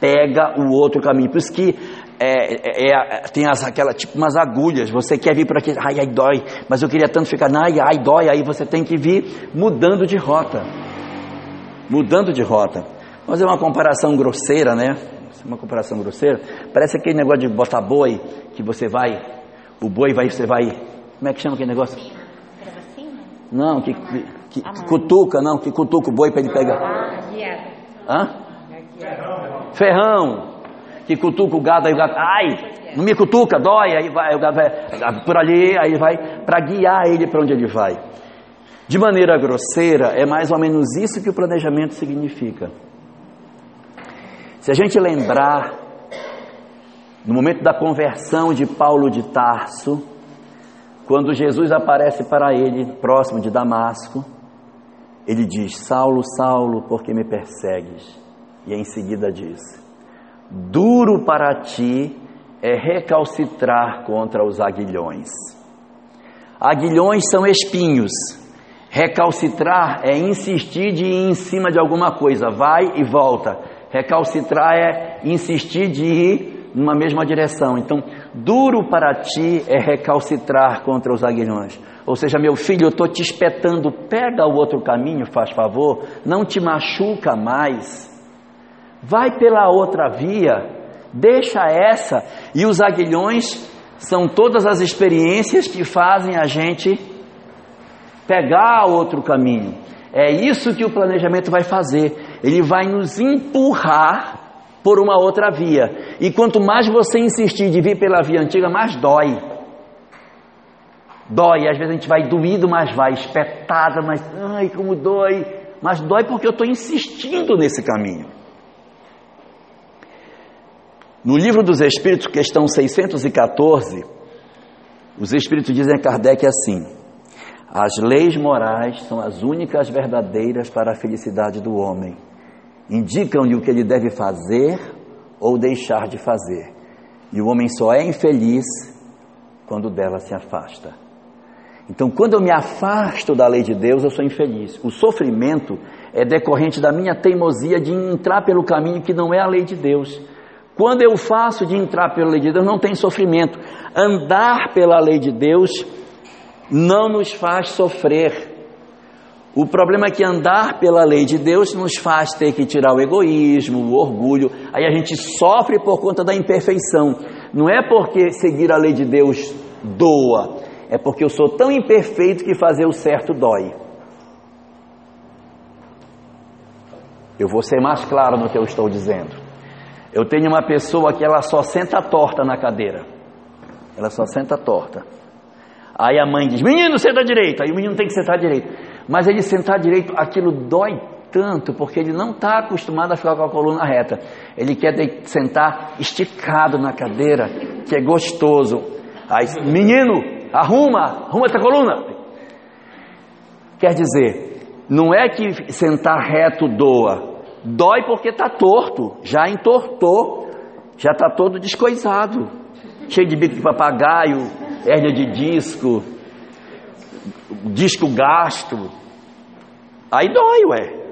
[SPEAKER 1] pega o outro caminho. Por isso que é, é, é, tem as, aquela tipo umas agulhas. Você quer vir para aqui, ai, ai, dói, mas eu queria tanto ficar, ai, ai, dói. Aí você tem que vir mudando de rota, mudando de rota. Vamos fazer uma comparação grosseira, né? Uma comparação grosseira. Parece aquele negócio de botar boi que você vai, o boi vai, você vai. Como é que chama aquele negócio? Não, que, que, que, que cutuca, não, que cutuca o boi para ele pegar. Hã? Ferrão. Que cutuca o gado, aí o gado, ai, não me cutuca, dói, aí vai, o gado vai por ali, aí vai para guiar ele para onde ele vai. De maneira grosseira, é mais ou menos isso que o planejamento significa. Se a gente lembrar, no momento da conversão de Paulo de Tarso, quando Jesus aparece para ele próximo de Damasco, ele diz: Saulo, Saulo, por que me persegues? E em seguida diz: Duro para ti é recalcitrar contra os aguilhões. Aguilhões são espinhos. Recalcitrar é insistir de ir em cima de alguma coisa, vai e volta. Recalcitrar é insistir de ir numa mesma direção. Então, duro para ti é recalcitrar contra os aguilhões. Ou seja, meu filho, eu estou te espetando, pega o outro caminho, faz favor, não te machuca mais. Vai pela outra via, deixa essa. E os aguilhões são todas as experiências que fazem a gente pegar outro caminho. É isso que o planejamento vai fazer. Ele vai nos empurrar por uma outra via. E quanto mais você insistir de vir pela via antiga, mais dói. Dói, às vezes a gente vai doído, mas vai espetada, mas ai, como dói. Mas dói porque eu estou insistindo nesse caminho. No livro dos Espíritos, questão 614, os Espíritos dizem a Kardec assim: as leis morais são as únicas verdadeiras para a felicidade do homem. Indicam-lhe o que ele deve fazer ou deixar de fazer. E o homem só é infeliz quando dela se afasta. Então, quando eu me afasto da lei de Deus, eu sou infeliz. O sofrimento é decorrente da minha teimosia de entrar pelo caminho que não é a lei de Deus. Quando eu faço de entrar pela lei de Deus, não tem sofrimento. Andar pela lei de Deus não nos faz sofrer. O problema é que andar pela lei de Deus nos faz ter que tirar o egoísmo, o orgulho, aí a gente sofre por conta da imperfeição. Não é porque seguir a lei de Deus doa, é porque eu sou tão imperfeito que fazer o certo dói. Eu vou ser mais claro no que eu estou dizendo. Eu tenho uma pessoa que ela só senta torta na cadeira. Ela só senta torta. Aí a mãe diz: Menino, senta direito. Aí o menino tem que sentar direito. Mas ele sentar direito, aquilo dói tanto, porque ele não está acostumado a ficar com a coluna reta. Ele quer sentar esticado na cadeira, que é gostoso. Aí, menino, arruma, arruma essa coluna. Quer dizer, não é que sentar reto doa, dói porque está torto, já entortou, já está todo descoisado, cheio de bico de papagaio, hérnia de disco, disco gasto. Aí dói, ué.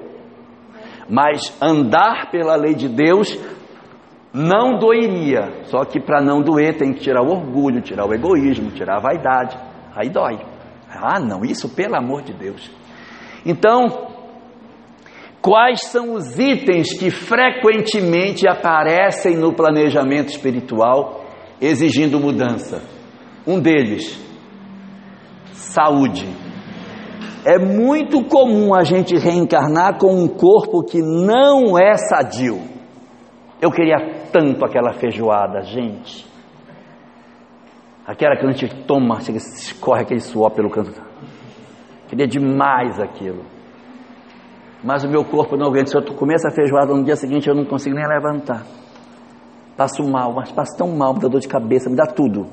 [SPEAKER 1] Mas andar pela lei de Deus não doeria. Só que para não doer tem que tirar o orgulho, tirar o egoísmo, tirar a vaidade. Aí dói. Ah, não, isso pelo amor de Deus. Então, quais são os itens que frequentemente aparecem no planejamento espiritual exigindo mudança? Um deles, saúde. É muito comum a gente reencarnar com um corpo que não é sadio. Eu queria tanto aquela feijoada, gente. Aquela que a gente toma, escorre aquele suor pelo canto. Queria demais aquilo. Mas o meu corpo não aguenta. Se eu comer essa feijoada no dia seguinte, eu não consigo nem levantar. Passo mal, mas passo tão mal, me dá dor de cabeça, me dá tudo.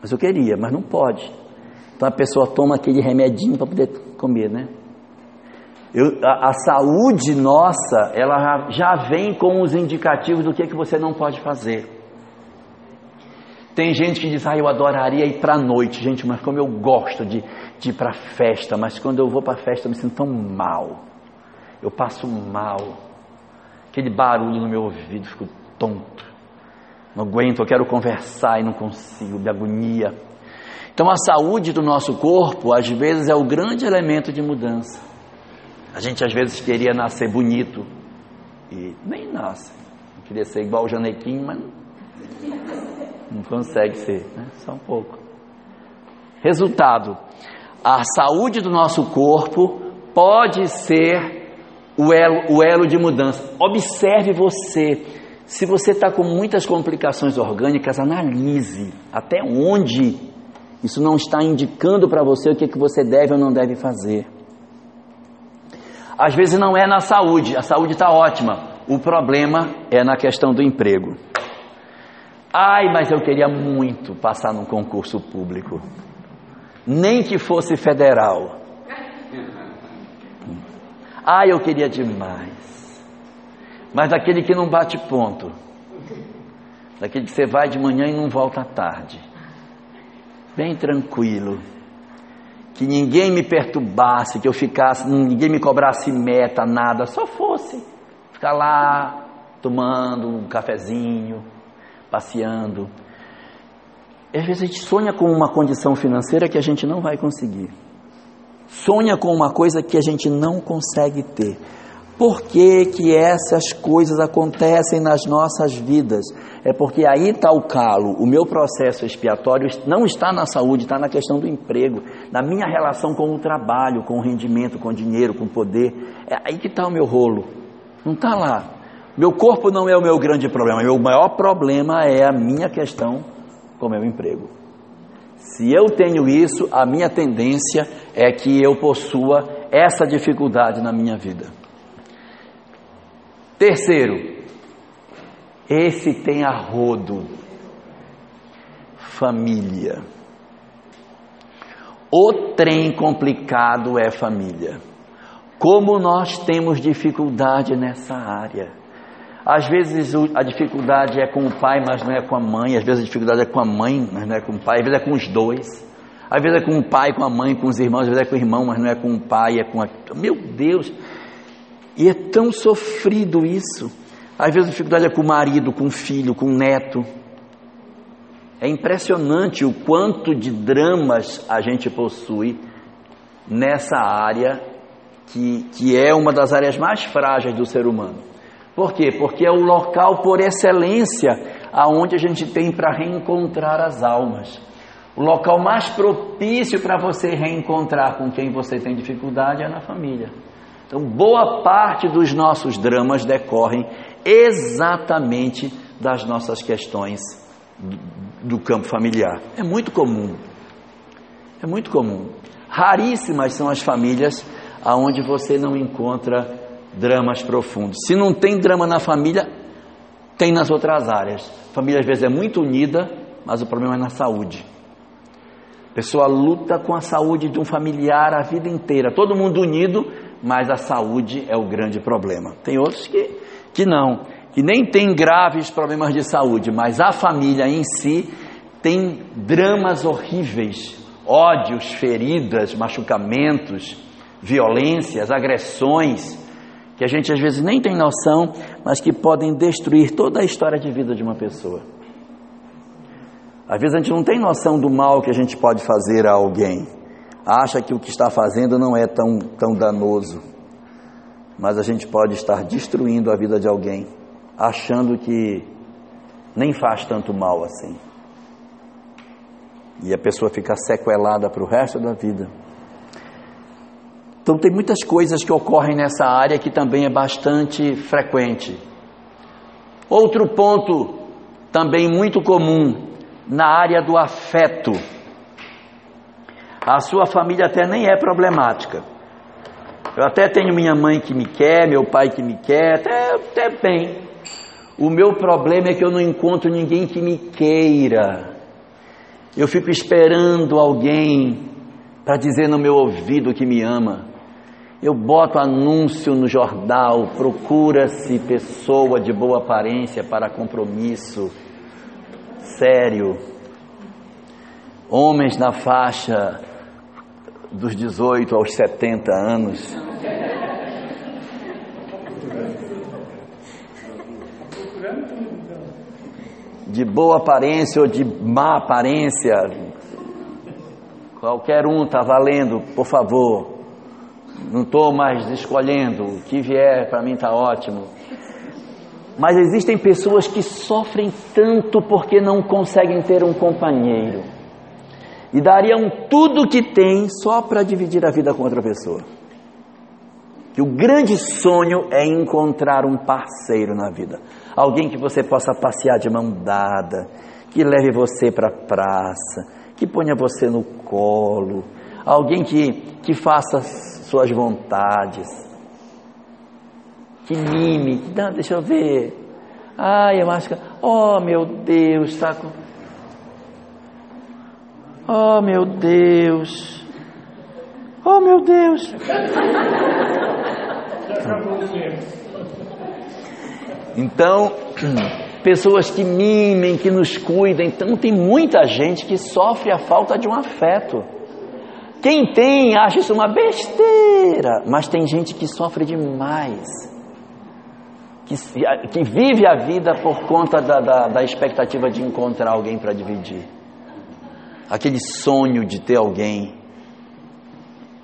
[SPEAKER 1] Mas eu queria, mas não pode. Então a pessoa toma aquele remedinho para poder comer, né? Eu, a, a, saúde nossa, ela já vem com os indicativos do que, que você não pode fazer. Tem gente que diz, ah, eu adoraria ir para a noite, gente, mas como eu gosto de, de ir para a festa, mas quando eu vou para a festa eu me sinto tão mal. Eu passo mal. Aquele barulho no meu ouvido, fico tonto. Não aguento, eu quero conversar e não consigo, de agonia. Então a saúde do nosso corpo, às vezes, é o grande elemento de mudança. A gente às vezes queria nascer bonito e nem nasce. Eu queria ser igual o Janequim, mas não consegue ser, né? só um pouco. Resultado: a saúde do nosso corpo pode ser o elo, o elo de mudança. Observe você. Se você está com muitas complicações orgânicas, analise até onde isso não está indicando para você o que, que você deve ou não deve fazer. Às vezes não é na saúde, a saúde está ótima, o problema é na questão do emprego. Ai, mas eu queria muito passar num concurso público, nem que fosse federal. Ai, eu queria demais, mas daquele que não bate ponto, daquele que você vai de manhã e não volta à tarde, bem tranquilo. Que ninguém me perturbasse, que eu ficasse, ninguém me cobrasse meta, nada, só fosse ficar lá tomando um cafezinho, passeando. Às vezes a gente sonha com uma condição financeira que a gente não vai conseguir. Sonha com uma coisa que a gente não consegue ter. Por que, que essas coisas acontecem nas nossas vidas? É porque aí está o calo. O meu processo expiatório não está na saúde, está na questão do emprego, na minha relação com o trabalho, com o rendimento, com o dinheiro, com o poder. É aí que está o meu rolo. Não está lá. Meu corpo não é o meu grande problema. Meu maior problema é a minha questão com o meu emprego. Se eu tenho isso, a minha tendência é que eu possua essa dificuldade na minha vida. Terceiro, esse tem a rodo, família. O trem complicado é família. Como nós temos dificuldade nessa área. Às vezes a dificuldade é com o pai, mas não é com a mãe. Às vezes a dificuldade é com a mãe, mas não é com o pai. Às vezes é com os dois. Às vezes é com o pai, com a mãe, com os irmãos. Às vezes é com o irmão, mas não é com o pai, é com a. Meu Deus! E é tão sofrido isso. Às vezes a dificuldade é com o marido, com o filho, com o neto. É impressionante o quanto de dramas a gente possui nessa área que, que é uma das áreas mais frágeis do ser humano. Por quê? Porque é o local por excelência aonde a gente tem para reencontrar as almas. O local mais propício para você reencontrar com quem você tem dificuldade é na família. Então, boa parte dos nossos dramas decorrem exatamente das nossas questões do campo familiar. É muito comum. É muito comum. Raríssimas são as famílias aonde você não encontra dramas profundos. Se não tem drama na família, tem nas outras áreas. Família às vezes é muito unida, mas o problema é na saúde. A pessoa luta com a saúde de um familiar a vida inteira, todo mundo unido, mas a saúde é o grande problema. Tem outros que, que não, que nem tem graves problemas de saúde, mas a família em si tem dramas horríveis, ódios, feridas, machucamentos, violências, agressões, que a gente às vezes nem tem noção, mas que podem destruir toda a história de vida de uma pessoa. Às vezes a gente não tem noção do mal que a gente pode fazer a alguém acha que o que está fazendo não é tão, tão danoso, mas a gente pode estar destruindo a vida de alguém, achando que nem faz tanto mal assim. E a pessoa fica sequelada para o resto da vida. Então, tem muitas coisas que ocorrem nessa área que também é bastante frequente. Outro ponto também muito comum na área do afeto A sua família até nem é problemática. Eu até tenho minha mãe que me quer, meu pai que me quer, até, até bem. O meu problema é que eu não encontro ninguém que me queira. Eu fico esperando alguém para dizer no meu ouvido que me ama. Eu boto anúncio no jornal, procura-se pessoa de boa aparência para compromisso sério. Homens na faixa dos 18 aos 70 anos. De boa aparência ou de má aparência, qualquer um está valendo, por favor. Não estou mais escolhendo, o que vier para mim está ótimo. Mas existem pessoas que sofrem tanto porque não conseguem ter um companheiro. E dariam tudo que têm só para dividir a vida com outra pessoa. Que o grande sonho é encontrar um parceiro na vida. Alguém que você possa passear de mão dada, que leve você para a praça, que ponha você no colo. Alguém que, que faça suas vontades. Que mime, não, deixa eu ver. Ai, eu acho que. Oh meu Deus, com. Oh meu Deus. Oh meu Deus. Então, <clears throat> pessoas que mimem, que nos cuidem. Então, tem muita gente que sofre a falta de um afeto. Quem tem acha isso uma besteira, mas tem gente que sofre demais, que, que vive a vida por conta da, da, da expectativa de encontrar alguém para dividir, aquele sonho de ter alguém.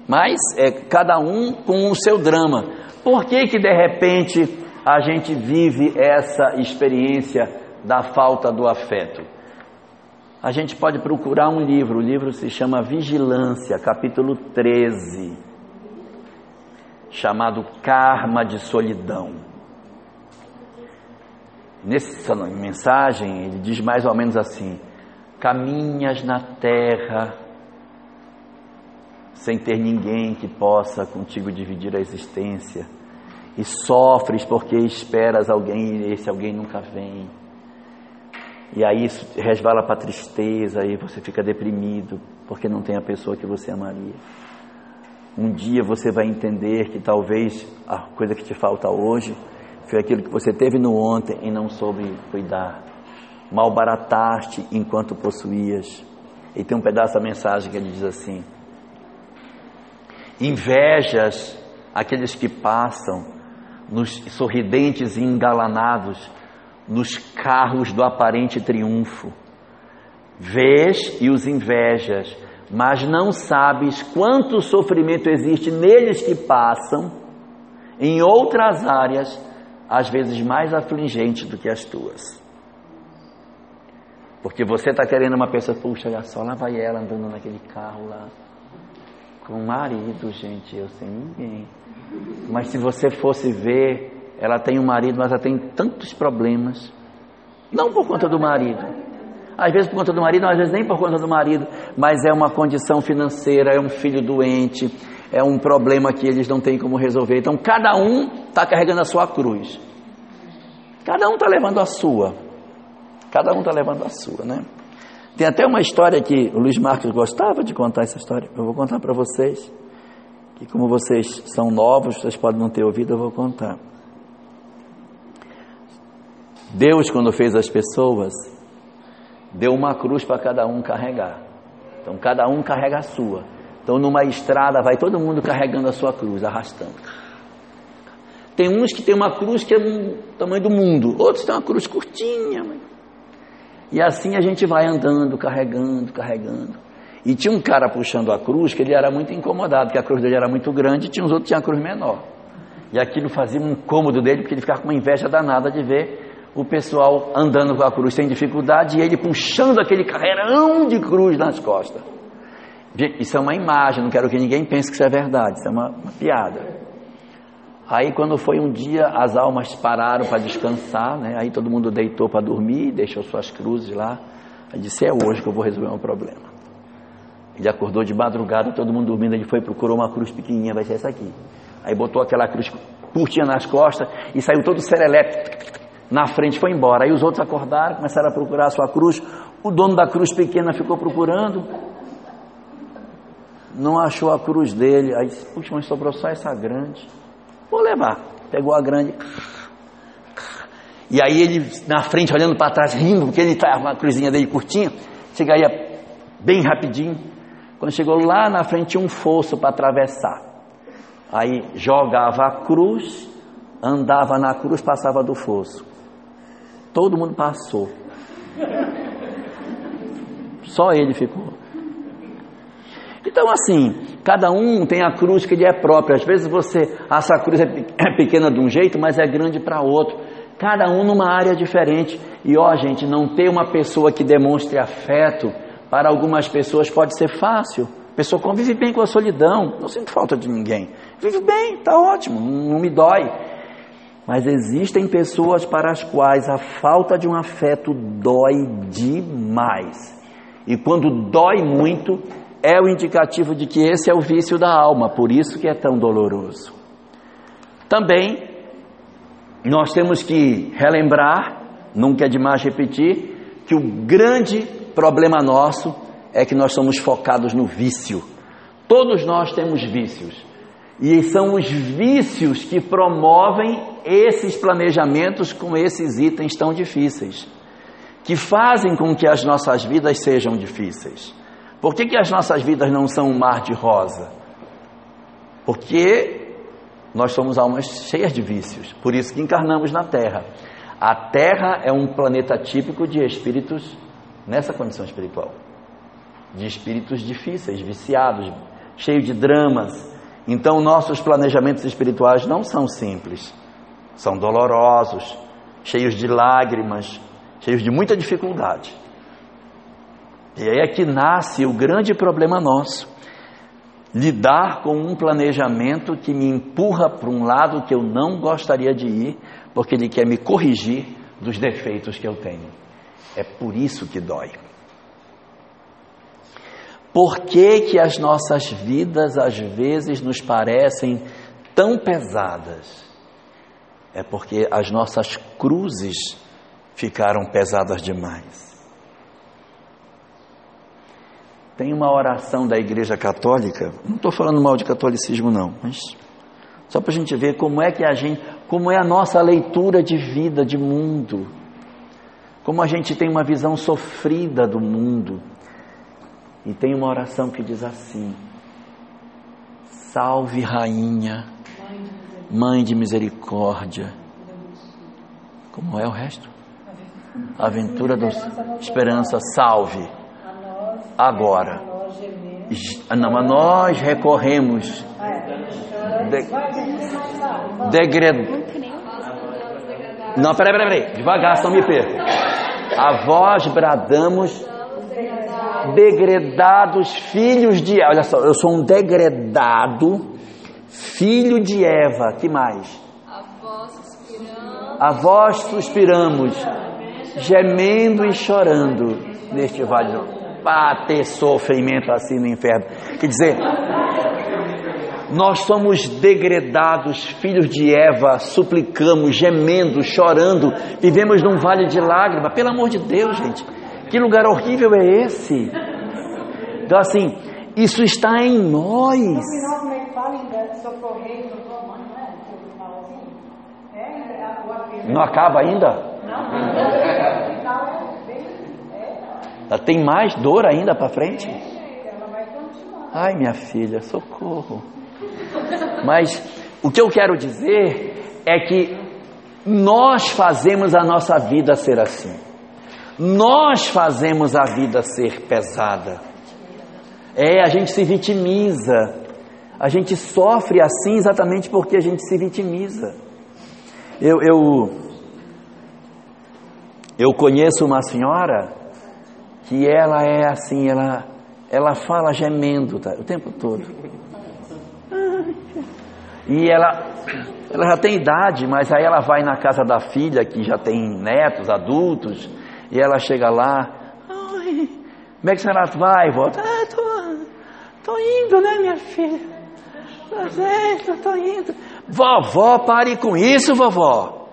[SPEAKER 1] Mas é cada um com o seu drama. Por que que de repente a gente vive essa experiência da falta do afeto? A gente pode procurar um livro, o livro se chama Vigilância, capítulo 13, chamado Karma de Solidão. Nessa mensagem, ele diz mais ou menos assim: caminhas na terra sem ter ninguém que possa contigo dividir a existência, e sofres porque esperas alguém e esse alguém nunca vem e aí isso resvala para tristeza, aí você fica deprimido, porque não tem a pessoa que você amaria. Um dia você vai entender que talvez a coisa que te falta hoje foi aquilo que você teve no ontem e não soube cuidar. Malbarataste enquanto possuías. E tem um pedaço da mensagem que ele diz assim: Invejas aqueles que passam nos sorridentes e engalanados nos carros do aparente triunfo. Vês e os invejas, mas não sabes quanto sofrimento existe neles que passam em outras áreas, às vezes mais afligentes do que as tuas. Porque você está querendo uma pessoa, puxa, olha só, lá vai ela andando naquele carro lá, com o marido, gente, eu sem ninguém. Mas se você fosse ver ela tem um marido, mas ela tem tantos problemas. Não por conta do marido. Às vezes por conta do marido, às vezes nem por conta do marido, mas é uma condição financeira, é um filho doente, é um problema que eles não têm como resolver. Então cada um está carregando a sua cruz. Cada um está levando a sua. Cada um está levando a sua, né? Tem até uma história que o Luiz Marcos gostava de contar essa história. Eu vou contar para vocês. Que como vocês são novos, vocês podem não ter ouvido, eu vou contar. Deus, quando fez as pessoas, deu uma cruz para cada um carregar. Então, cada um carrega a sua. Então, numa estrada, vai todo mundo carregando a sua cruz, arrastando. Tem uns que tem uma cruz que é do tamanho do mundo, outros têm uma cruz curtinha. E assim a gente vai andando, carregando, carregando. E tinha um cara puxando a cruz que ele era muito incomodado, porque a cruz dele era muito grande e tinha uns outros que tinham a cruz menor. E aquilo fazia um incômodo dele, porque ele ficava com uma inveja danada de ver o pessoal andando com a cruz sem dificuldade e ele puxando aquele carreirão de cruz nas costas. Isso é uma imagem, não quero que ninguém pense que isso é verdade, isso é uma, uma piada. Aí quando foi um dia, as almas pararam para descansar, né? aí todo mundo deitou para dormir, deixou suas cruzes lá. Aí disse, é hoje que eu vou resolver um problema. Ele acordou de madrugada, todo mundo dormindo, ele foi procurou uma cruz pequenininha, vai ser essa aqui. Aí botou aquela cruz curtinha nas costas e saiu todo serelepe na frente, foi embora. Aí os outros acordaram, começaram a procurar a sua cruz. O dono da cruz pequena ficou procurando, não achou a cruz dele. Aí disse, puxa, mas sobrou só essa grande. Vou levar. Pegou a grande. E aí ele na frente, olhando para trás, rindo, porque ele estava a cruzinha dele curtinha, chegaria bem rapidinho. Quando chegou lá na frente, tinha um fosso para atravessar. Aí jogava a cruz, andava na cruz, passava do fosso. Todo mundo passou. Só ele ficou. Então, assim, cada um tem a cruz que lhe é própria. Às vezes você, essa cruz é, é pequena de um jeito, mas é grande para outro. Cada um numa área diferente. E ó, gente, não ter uma pessoa que demonstre afeto para algumas pessoas pode ser fácil. A pessoa convive bem com a solidão, não sinto falta de ninguém. Vive bem, está ótimo, não me dói. Mas existem pessoas para as quais a falta de um afeto dói demais. E quando dói muito, é o indicativo de que esse é o vício da alma, por isso que é tão doloroso. Também nós temos que relembrar, nunca é demais repetir, que o grande problema nosso é que nós somos focados no vício. Todos nós temos vícios. E são os vícios que promovem esses planejamentos com esses itens tão difíceis, que fazem com que as nossas vidas sejam difíceis. Por que, que as nossas vidas não são um mar de rosa? Porque nós somos almas cheias de vícios, por isso que encarnamos na Terra. A Terra é um planeta típico de espíritos nessa condição espiritual, de espíritos difíceis, viciados, cheios de dramas. Então, nossos planejamentos espirituais não são simples, são dolorosos, cheios de lágrimas, cheios de muita dificuldade. E aí é que nasce o grande problema nosso. Lidar com um planejamento que me empurra para um lado que eu não gostaria de ir, porque ele quer me corrigir dos defeitos que eu tenho. É por isso que dói. Por que, que as nossas vidas às vezes nos parecem tão pesadas? É porque as nossas cruzes ficaram pesadas demais. Tem uma oração da Igreja Católica, não estou falando mal de catolicismo não, mas só para a gente ver como é que a gente, como é a nossa leitura de vida, de mundo, como a gente tem uma visão sofrida do mundo. E tem uma oração que diz assim: Salve Rainha, Mãe de Misericórdia. Como é o resto? Aventura dos Esperança, salve agora. Não, mas nós recorremos. De. Não, peraí, peraí, peraí. Devagar, só me perco. A voz bradamos degredados filhos de Olha só, eu sou um degredado filho de Eva. Que mais? A vós suspiramos, gemendo e chorando neste vale para ter sofrimento assim no inferno. Quer dizer, nós somos degredados, filhos de Eva, suplicamos, gemendo, chorando, vivemos num vale de lágrimas. Pelo amor de Deus, gente, que lugar horrível é esse? Então, assim, isso está em nós. Não acaba ainda? Tem mais dor ainda para frente? Ai, minha filha, socorro. Mas o que eu quero dizer é que nós fazemos a nossa vida ser assim. Nós fazemos a vida ser pesada. É, a gente se vitimiza. A gente sofre assim exatamente porque a gente se vitimiza. Eu, eu, eu conheço uma senhora que ela é assim, ela, ela fala gemendo tá, o tempo todo. E ela, ela já tem idade, mas aí ela vai na casa da filha, que já tem netos, adultos, e ela chega lá, como é que a senhora vai? Volta, ah, tô... indo, né, minha filha? Tá certo, tô indo. Vovó, pare com isso, vovó.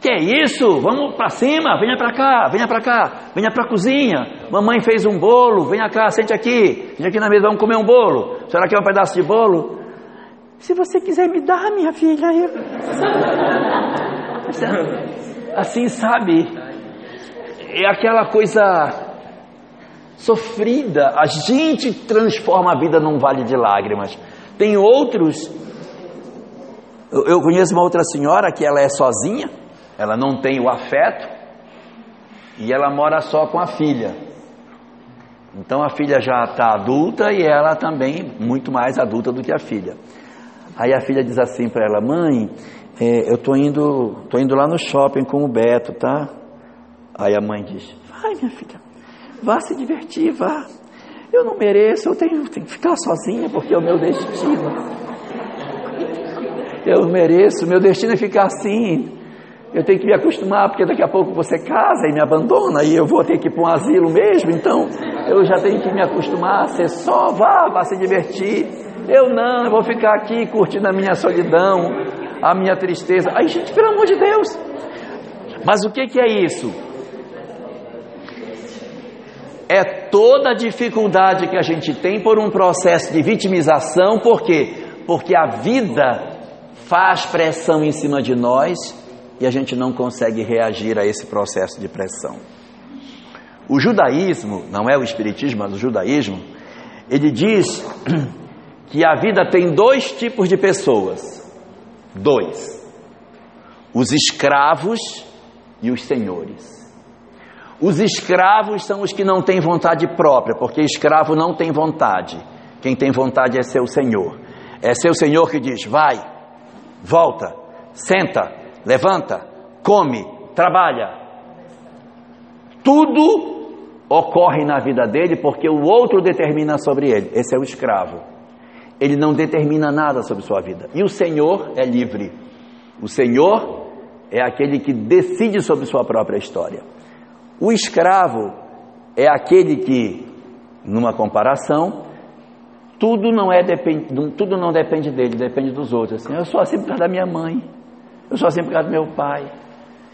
[SPEAKER 1] Que é isso? Vamos para cima, venha para cá, venha para cá, venha para a cozinha. Mamãe fez um bolo, venha cá, sente aqui. Sente aqui na mesa, vamos comer um bolo. A senhora quer um pedaço de bolo? Se você quiser me dar, minha filha, eu... Assim, sabe? É aquela coisa sofrida. A gente transforma a vida num vale de lágrimas. Tem outros. Eu conheço uma outra senhora que ela é sozinha ela não tem o afeto e ela mora só com a filha. Então a filha já está adulta e ela também muito mais adulta do que a filha. Aí a filha diz assim para ela: Mãe, é, eu tô indo, tô indo lá no shopping com o Beto, tá? Aí a mãe diz: Vai, minha filha, vá se divertir, vá. Eu não mereço, eu tenho, tenho que ficar sozinha porque é o meu destino. Eu mereço, meu destino é ficar assim. Eu tenho que me acostumar, porque daqui a pouco você casa e me abandona e eu vou ter que ir para um asilo mesmo, então eu já tenho que me acostumar a ser só, vá, vá se divertir. Eu não, eu vou ficar aqui curtindo a minha solidão, a minha tristeza. Aí, gente, pelo amor de Deus. Mas o que, que é isso? É toda a dificuldade que a gente tem por um processo de vitimização, por quê? Porque a vida faz pressão em cima de nós e a gente não consegue reagir a esse processo de pressão. O judaísmo, não é o espiritismo, mas o judaísmo, ele diz <clears throat> que a vida tem dois tipos de pessoas. Dois. Os escravos e os senhores. Os escravos são os que não têm vontade própria, porque escravo não tem vontade. Quem tem vontade é seu senhor. É seu senhor que diz: vai, volta, senta, levanta, come, trabalha. Tudo ocorre na vida dele porque o outro determina sobre ele. Esse é o escravo. Ele não determina nada sobre sua vida. E o Senhor é livre. O Senhor é aquele que decide sobre sua própria história. O escravo é aquele que, numa comparação, tudo não é tudo não depende dele, depende dos outros. Assim, eu sou assim por causa da minha mãe. Eu sou assim por causa do meu pai.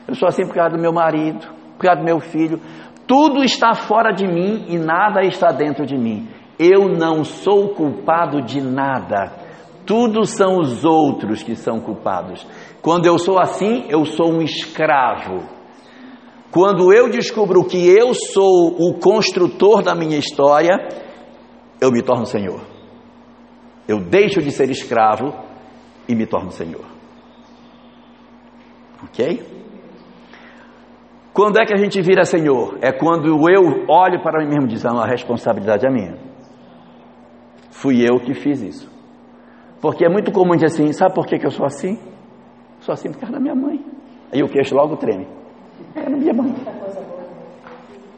[SPEAKER 1] Eu sou assim por causa do meu marido, por causa do meu filho. Tudo está fora de mim e nada está dentro de mim. Eu não sou culpado de nada. Tudo são os outros que são culpados. Quando eu sou assim, eu sou um escravo. Quando eu descubro que eu sou o construtor da minha história, eu me torno Senhor. Eu deixo de ser escravo e me torno Senhor. Ok? Quando é que a gente vira Senhor? É quando eu olho para mim mesmo e diz: ah, a responsabilidade é minha. Fui eu que fiz isso. Porque é muito comum dizer assim: sabe por que, que eu sou assim? Sou assim por causa da minha mãe. Aí o queixo logo treme. Da minha mãe.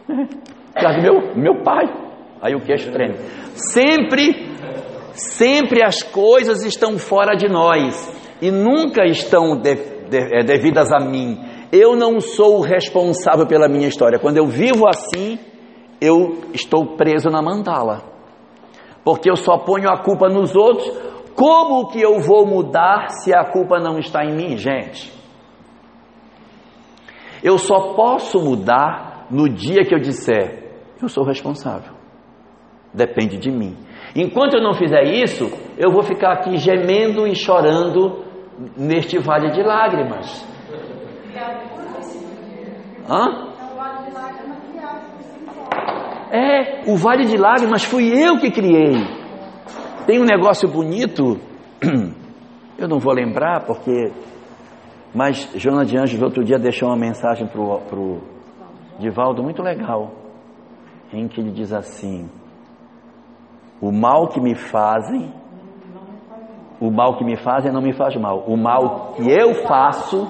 [SPEAKER 1] Do meu, meu pai. Aí o queixo treme. Sempre, sempre as coisas estão fora de nós e nunca estão de, é, devidas a mim. Eu não sou o responsável pela minha história. Quando eu vivo assim, eu estou preso na mandala. Porque eu só ponho a culpa nos outros. Como que eu vou mudar se a culpa não está em mim, gente? Eu só posso mudar no dia que eu disser: eu sou responsável. Depende de mim. Enquanto eu não fizer isso, eu vou ficar aqui gemendo e chorando neste vale de lágrimas. Hã? É, o vale de lágrimas fui eu que criei. Tem um negócio bonito, <clears throat> eu não vou lembrar porque. Mas Joana de Anjos outro dia deixou uma mensagem para o Divaldo muito legal, em que ele diz assim: O mal que me fazem o mal que me fazem não me faz mal. O mal que eu faço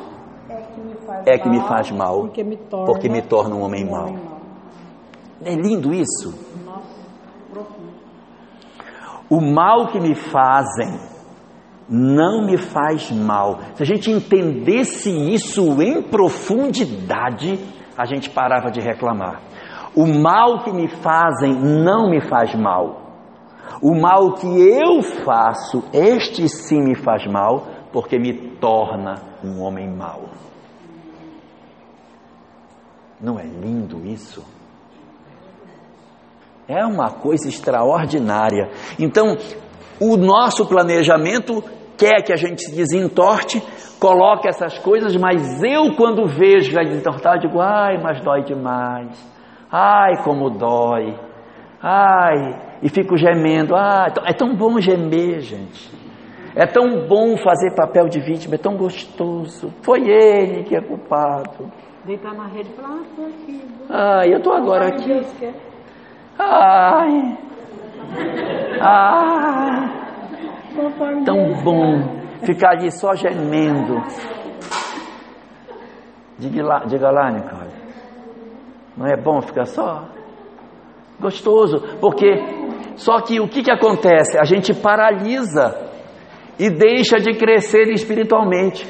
[SPEAKER 1] é que me faz mal, porque me torna, porque me torna um homem mau. É lindo isso. O mal que me fazem não me faz mal. Se a gente entendesse isso em profundidade, a gente parava de reclamar. O mal que me fazem não me faz mal. O mal que eu faço, este sim me faz mal, porque me torna um homem mau. Não é lindo isso? É uma coisa extraordinária. Então, o nosso planejamento quer que a gente se desentorte, coloque essas coisas, mas eu, quando vejo a desentortar, digo: ai, mas dói demais. Ai, como dói. Ai, e fico gemendo. Ah, é tão bom gemer, gente. É tão bom fazer papel de vítima, é tão gostoso. Foi ele que é culpado.
[SPEAKER 3] Deitar na rede e falar, ah, foi aqui.
[SPEAKER 1] Ai, eu estou agora aqui. Ai. Ai. Tão bom ficar ali só gemendo. Diga lá, diga lá, Nicole. Não é bom ficar só? Gostoso, porque só que o que, que acontece? A gente paralisa e deixa de crescer espiritualmente.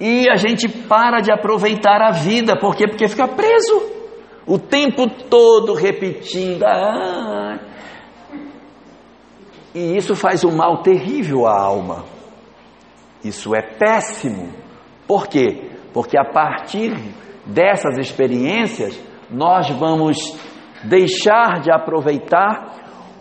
[SPEAKER 1] E a gente para de aproveitar a vida, por quê? Porque fica preso o tempo todo repetindo. Ah, e isso faz um mal terrível à alma. Isso é péssimo. Por quê? Porque a partir dessas experiências, nós vamos deixar de aproveitar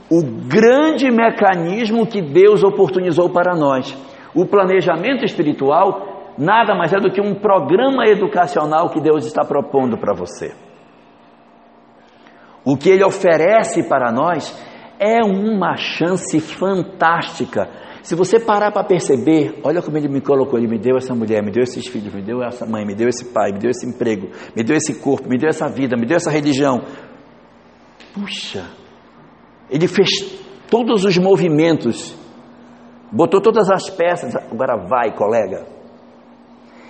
[SPEAKER 1] o grande mecanismo que Deus oportunizou para nós. O planejamento espiritual nada mais é do que um programa educacional que Deus está propondo para você. O que ele oferece para nós é uma chance fantástica. Se você parar para perceber, olha como ele me colocou, ele me deu essa mulher, me deu esses filhos, me deu essa mãe, me deu esse pai, me deu esse emprego, me deu esse corpo, me deu essa vida, me deu essa religião. Puxa, ele fez todos os movimentos, botou todas as peças, agora vai, colega.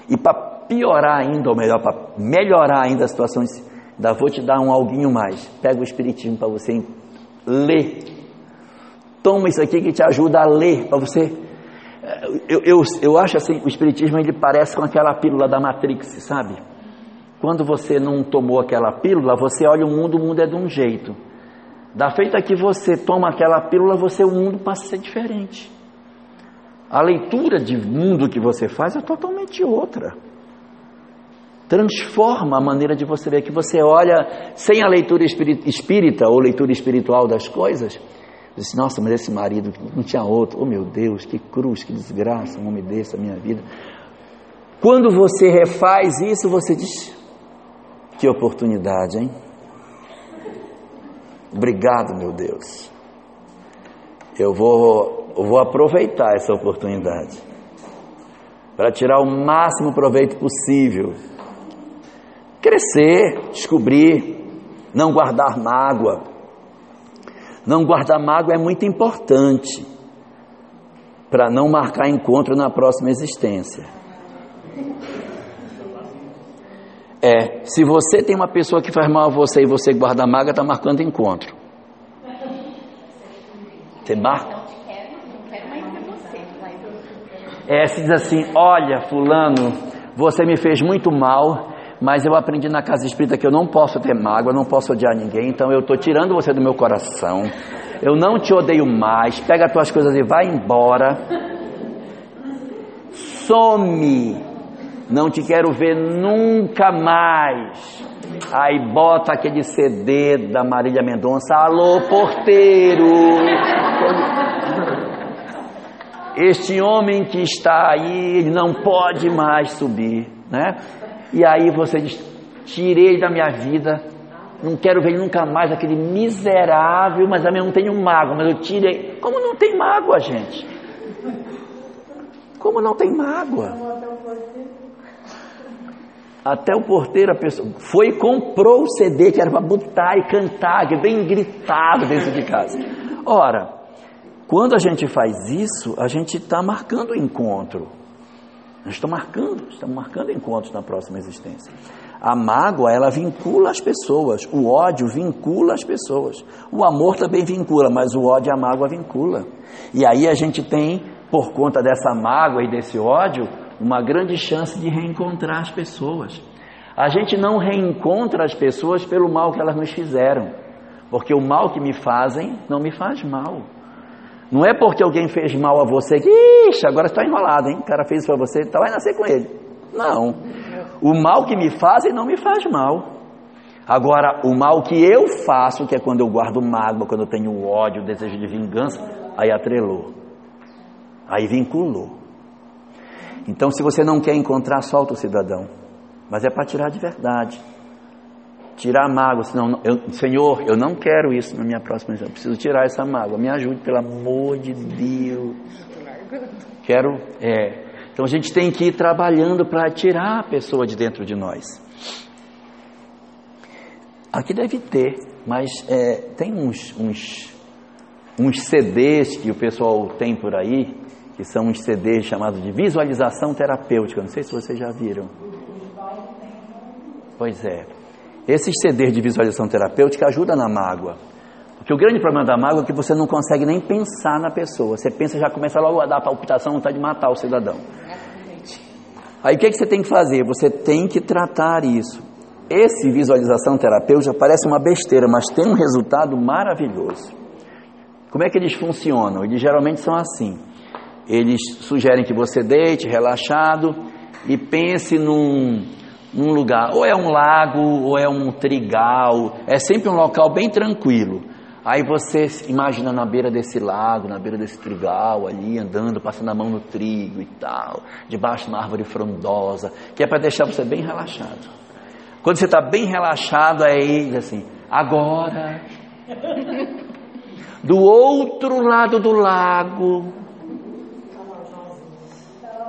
[SPEAKER 1] E para piorar ainda, ou melhor, para melhorar ainda a situação, ainda vou te dar um alguinho mais. Pega o Espiritismo para você ler. Toma isso aqui que te ajuda a ler, para você. Eu, eu, eu acho assim, o Espiritismo ele parece com aquela pílula da Matrix, sabe? Quando você não tomou aquela pílula, você olha o mundo, o mundo é de um jeito. Da feita que você toma aquela pílula, você o mundo passa a ser diferente. A leitura de mundo que você faz é totalmente outra. Transforma a maneira de você ver que você olha sem a leitura espírita ou leitura espiritual das coisas. Diz, nossa, mas esse marido não tinha outro. Oh meu Deus, que cruz, que desgraça, um homem desse na minha vida. Quando você refaz isso, você diz: que oportunidade, hein? Obrigado, meu Deus. Eu vou, eu vou aproveitar essa oportunidade para tirar o máximo proveito possível. Crescer, descobrir, não guardar mágoa. Não guardar mágoa é muito importante para não marcar encontro na próxima existência. É, se você tem uma pessoa que faz mal a você e você guarda mágoa, está marcando encontro. Você marca? É, se diz assim: Olha, Fulano, você me fez muito mal, mas eu aprendi na casa espírita que eu não posso ter mágoa, não posso odiar ninguém, então eu estou tirando você do meu coração. Eu não te odeio mais. Pega as tuas coisas e vai embora. Some. Não te quero ver nunca mais. Aí bota aquele CD da Marília Mendonça. Alô, porteiro. Este homem que está aí, ele não pode mais subir, né? E aí você diz: tirei da minha vida, não quero ver nunca mais aquele miserável, mas também não tenho mágoa, mas eu tirei. Como não tem mágoa, gente? Como não tem mágoa? Até o porteiro, a pessoa foi e comprou o CD que era para botar e cantar, que é bem gritado dentro de casa. Ora, quando a gente faz isso, a gente está marcando o encontro. Nós estamos marcando, estamos marcando encontros na próxima existência. A mágoa, ela vincula as pessoas. O ódio vincula as pessoas. O amor também vincula, mas o ódio e a mágoa vincula. E aí a gente tem, por conta dessa mágoa e desse ódio, uma grande chance de reencontrar as pessoas. A gente não reencontra as pessoas pelo mal que elas nos fizeram, porque o mal que me fazem não me faz mal. Não é porque alguém fez mal a você que, ixi, agora está enrolado, hein? O cara fez isso para você, então vai nascer com ele. Não. O mal que me fazem não me faz mal. Agora, o mal que eu faço, que é quando eu guardo mágoa, quando eu tenho ódio, desejo de vingança, aí atrelou. Aí vinculou. Então, se você não quer encontrar, solta o cidadão. Mas é para tirar de verdade. Tirar a mágoa, senão, eu, Senhor, eu não quero isso na minha próxima. Eu preciso tirar essa mágoa. Me ajude, pelo amor de Deus. Quero, é. Então a gente tem que ir trabalhando para tirar a pessoa de dentro de nós. Aqui deve ter, mas é, tem uns, uns, uns CDs que o pessoal tem por aí, que são uns CDs chamados de visualização terapêutica. Não sei se vocês já viram. Pois é. Esses CDs de visualização terapêutica ajudam na mágoa. Porque o grande problema da mágoa é que você não consegue nem pensar na pessoa. Você pensa já começa logo a dar palpitação, vontade de matar o cidadão. Aí o que, é que você tem que fazer? Você tem que tratar isso. Esse visualização terapêutica parece uma besteira, mas tem um resultado maravilhoso. Como é que eles funcionam? Eles geralmente são assim. Eles sugerem que você deite relaxado e pense num, num lugar, ou é um lago, ou é um trigal, é sempre um local bem tranquilo. Aí você imagina na beira desse lago, na beira desse trigal, ali andando, passando a mão no trigo e tal, debaixo de uma árvore frondosa, que é para deixar você bem relaxado. Quando você está bem relaxado, aí diz assim: agora, do outro lado do lago,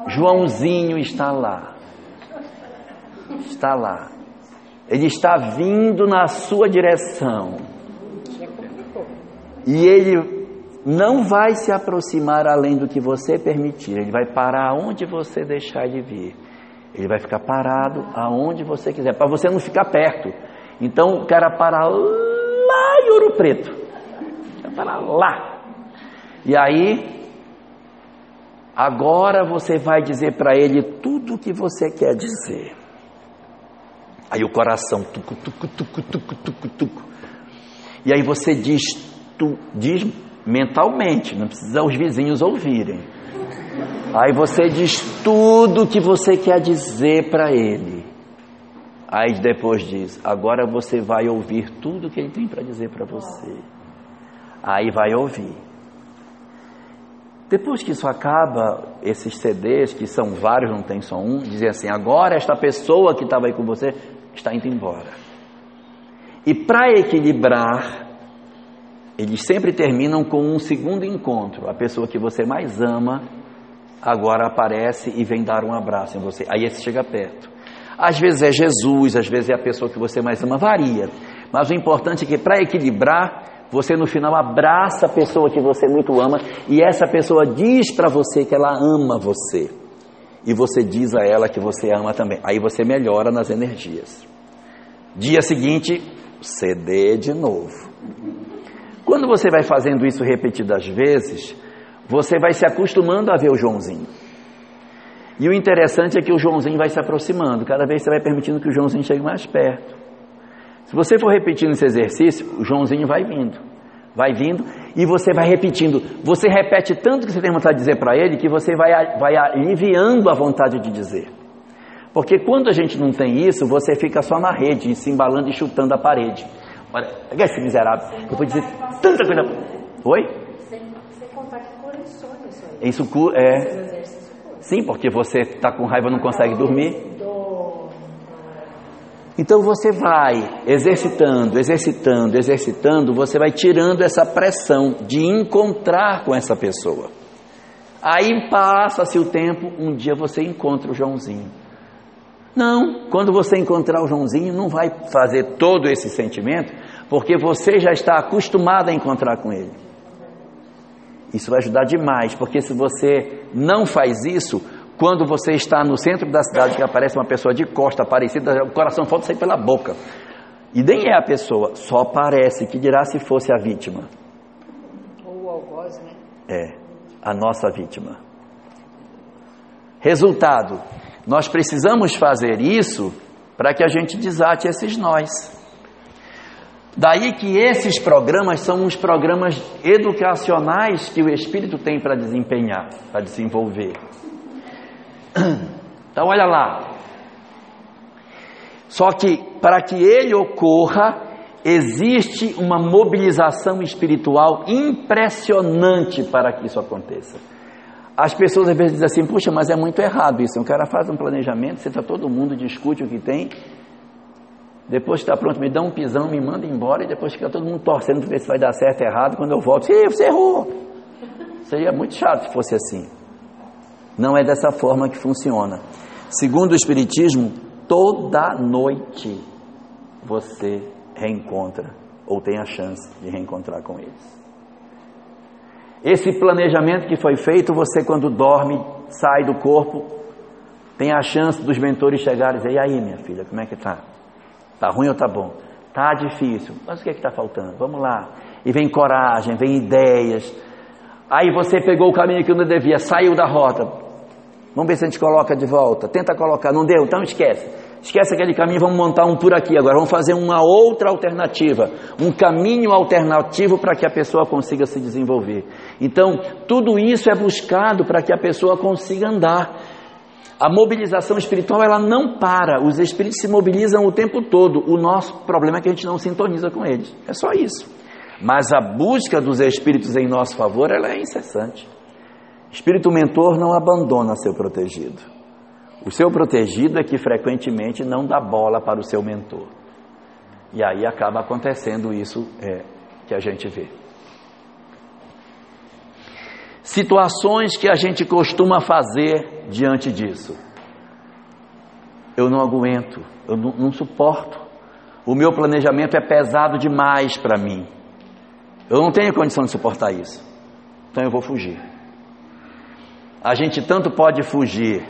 [SPEAKER 1] Joãozinho está lá. Está lá. Ele está vindo na sua direção. E ele não vai se aproximar além do que você permitir. Ele vai parar onde você deixar de vir. Ele vai ficar parado aonde você quiser, para você não ficar perto. Então o cara para lá em Ouro Preto. Vai parar lá. E aí, agora você vai dizer para ele tudo o que você quer dizer. Aí o coração, tucu, tucu, tucu, tucu, tucu, tucu. E aí você diz, tu, diz mentalmente, não precisa os vizinhos ouvirem. Aí você diz tudo o que você quer dizer para ele. Aí depois diz: agora você vai ouvir tudo que ele tem para dizer para você. Aí vai ouvir. Depois que isso acaba, esses CDs, que são vários, não tem só um, dizem assim: agora esta pessoa que estava aí com você está indo embora. E para equilibrar, eles sempre terminam com um segundo encontro. A pessoa que você mais ama agora aparece e vem dar um abraço em você. Aí você chega perto. Às vezes é Jesus, às vezes é a pessoa que você mais ama, varia. Mas o importante é que para equilibrar, você no final abraça a pessoa que você muito ama e essa pessoa diz para você que ela ama você. E você diz a ela que você ama também. Aí você melhora nas energias. Dia seguinte, CD de novo. Quando você vai fazendo isso repetidas vezes, você vai se acostumando a ver o Joãozinho. E o interessante é que o Joãozinho vai se aproximando, cada vez você vai permitindo que o Joãozinho chegue mais perto. Se você for repetindo esse exercício, o Joãozinho vai vindo, vai vindo, e você vai repetindo. Você repete tanto que você tem vontade de dizer para ele que você vai, vai aliviando a vontade de dizer. Porque quando a gente não tem isso, você fica só na rede, se embalando e chutando a parede. Olha, esse miserável, eu vou dizer tanta coisa. Oi? Isso é. Sim, porque você está com raiva não consegue dormir. Então você vai exercitando, exercitando, exercitando, você vai tirando essa pressão de encontrar com essa pessoa. Aí passa-se o tempo, um dia você encontra o Joãozinho. Não, quando você encontrar o Joãozinho, não vai fazer todo esse sentimento, porque você já está acostumado a encontrar com ele. Isso vai ajudar demais, porque se você não faz isso, quando você está no centro da cidade que aparece uma pessoa de costa parecida, o coração falta sair pela boca. E nem é a pessoa, só parece, que dirá se fosse a vítima.
[SPEAKER 3] Ou o algoz, né?
[SPEAKER 1] É, a nossa vítima. Resultado, nós precisamos fazer isso para que a gente desate esses nós. Daí que esses programas são os programas educacionais que o espírito tem para desempenhar, para desenvolver. <clears throat> Então, olha lá. Só que para que ele ocorra, existe uma mobilização espiritual impressionante para que isso aconteça. As pessoas às vezes dizem assim: puxa, mas é muito errado isso. O cara faz um planejamento, senta todo mundo, discute o que tem, depois está pronto, me dá um pisão, me manda embora e depois fica todo mundo torcendo para ver se vai dar certo ou errado. Quando eu volto, você errou. Seria muito chato se fosse assim. Não é dessa forma que funciona. Segundo o Espiritismo, toda noite você reencontra ou tem a chance de reencontrar com eles. Esse planejamento que foi feito, você quando dorme, sai do corpo, tem a chance dos mentores chegarem e dizer: E aí, minha filha, como é que tá? Tá ruim ou tá bom? Tá difícil, mas o que é que está faltando? Vamos lá. E vem coragem, vem ideias. Aí você pegou o caminho que não devia, saiu da rota. Vamos ver se a gente coloca de volta. Tenta colocar, não deu? Então esquece. Esquece aquele caminho, vamos montar um por aqui agora. Vamos fazer uma outra alternativa, um caminho alternativo para que a pessoa consiga se desenvolver. Então, tudo isso é buscado para que a pessoa consiga andar. A mobilização espiritual ela não para, os espíritos se mobilizam o tempo todo. O nosso problema é que a gente não sintoniza com eles. É só isso. Mas a busca dos espíritos em nosso favor ela é incessante. Espírito mentor não abandona seu protegido. O seu protegido é que frequentemente não dá bola para o seu mentor. E aí acaba acontecendo isso é, que a gente vê. Situações que a gente costuma fazer diante disso. Eu não aguento, eu não, não suporto. O meu planejamento é pesado demais para mim. Eu não tenho condição de suportar isso. Então eu vou fugir. A gente tanto pode fugir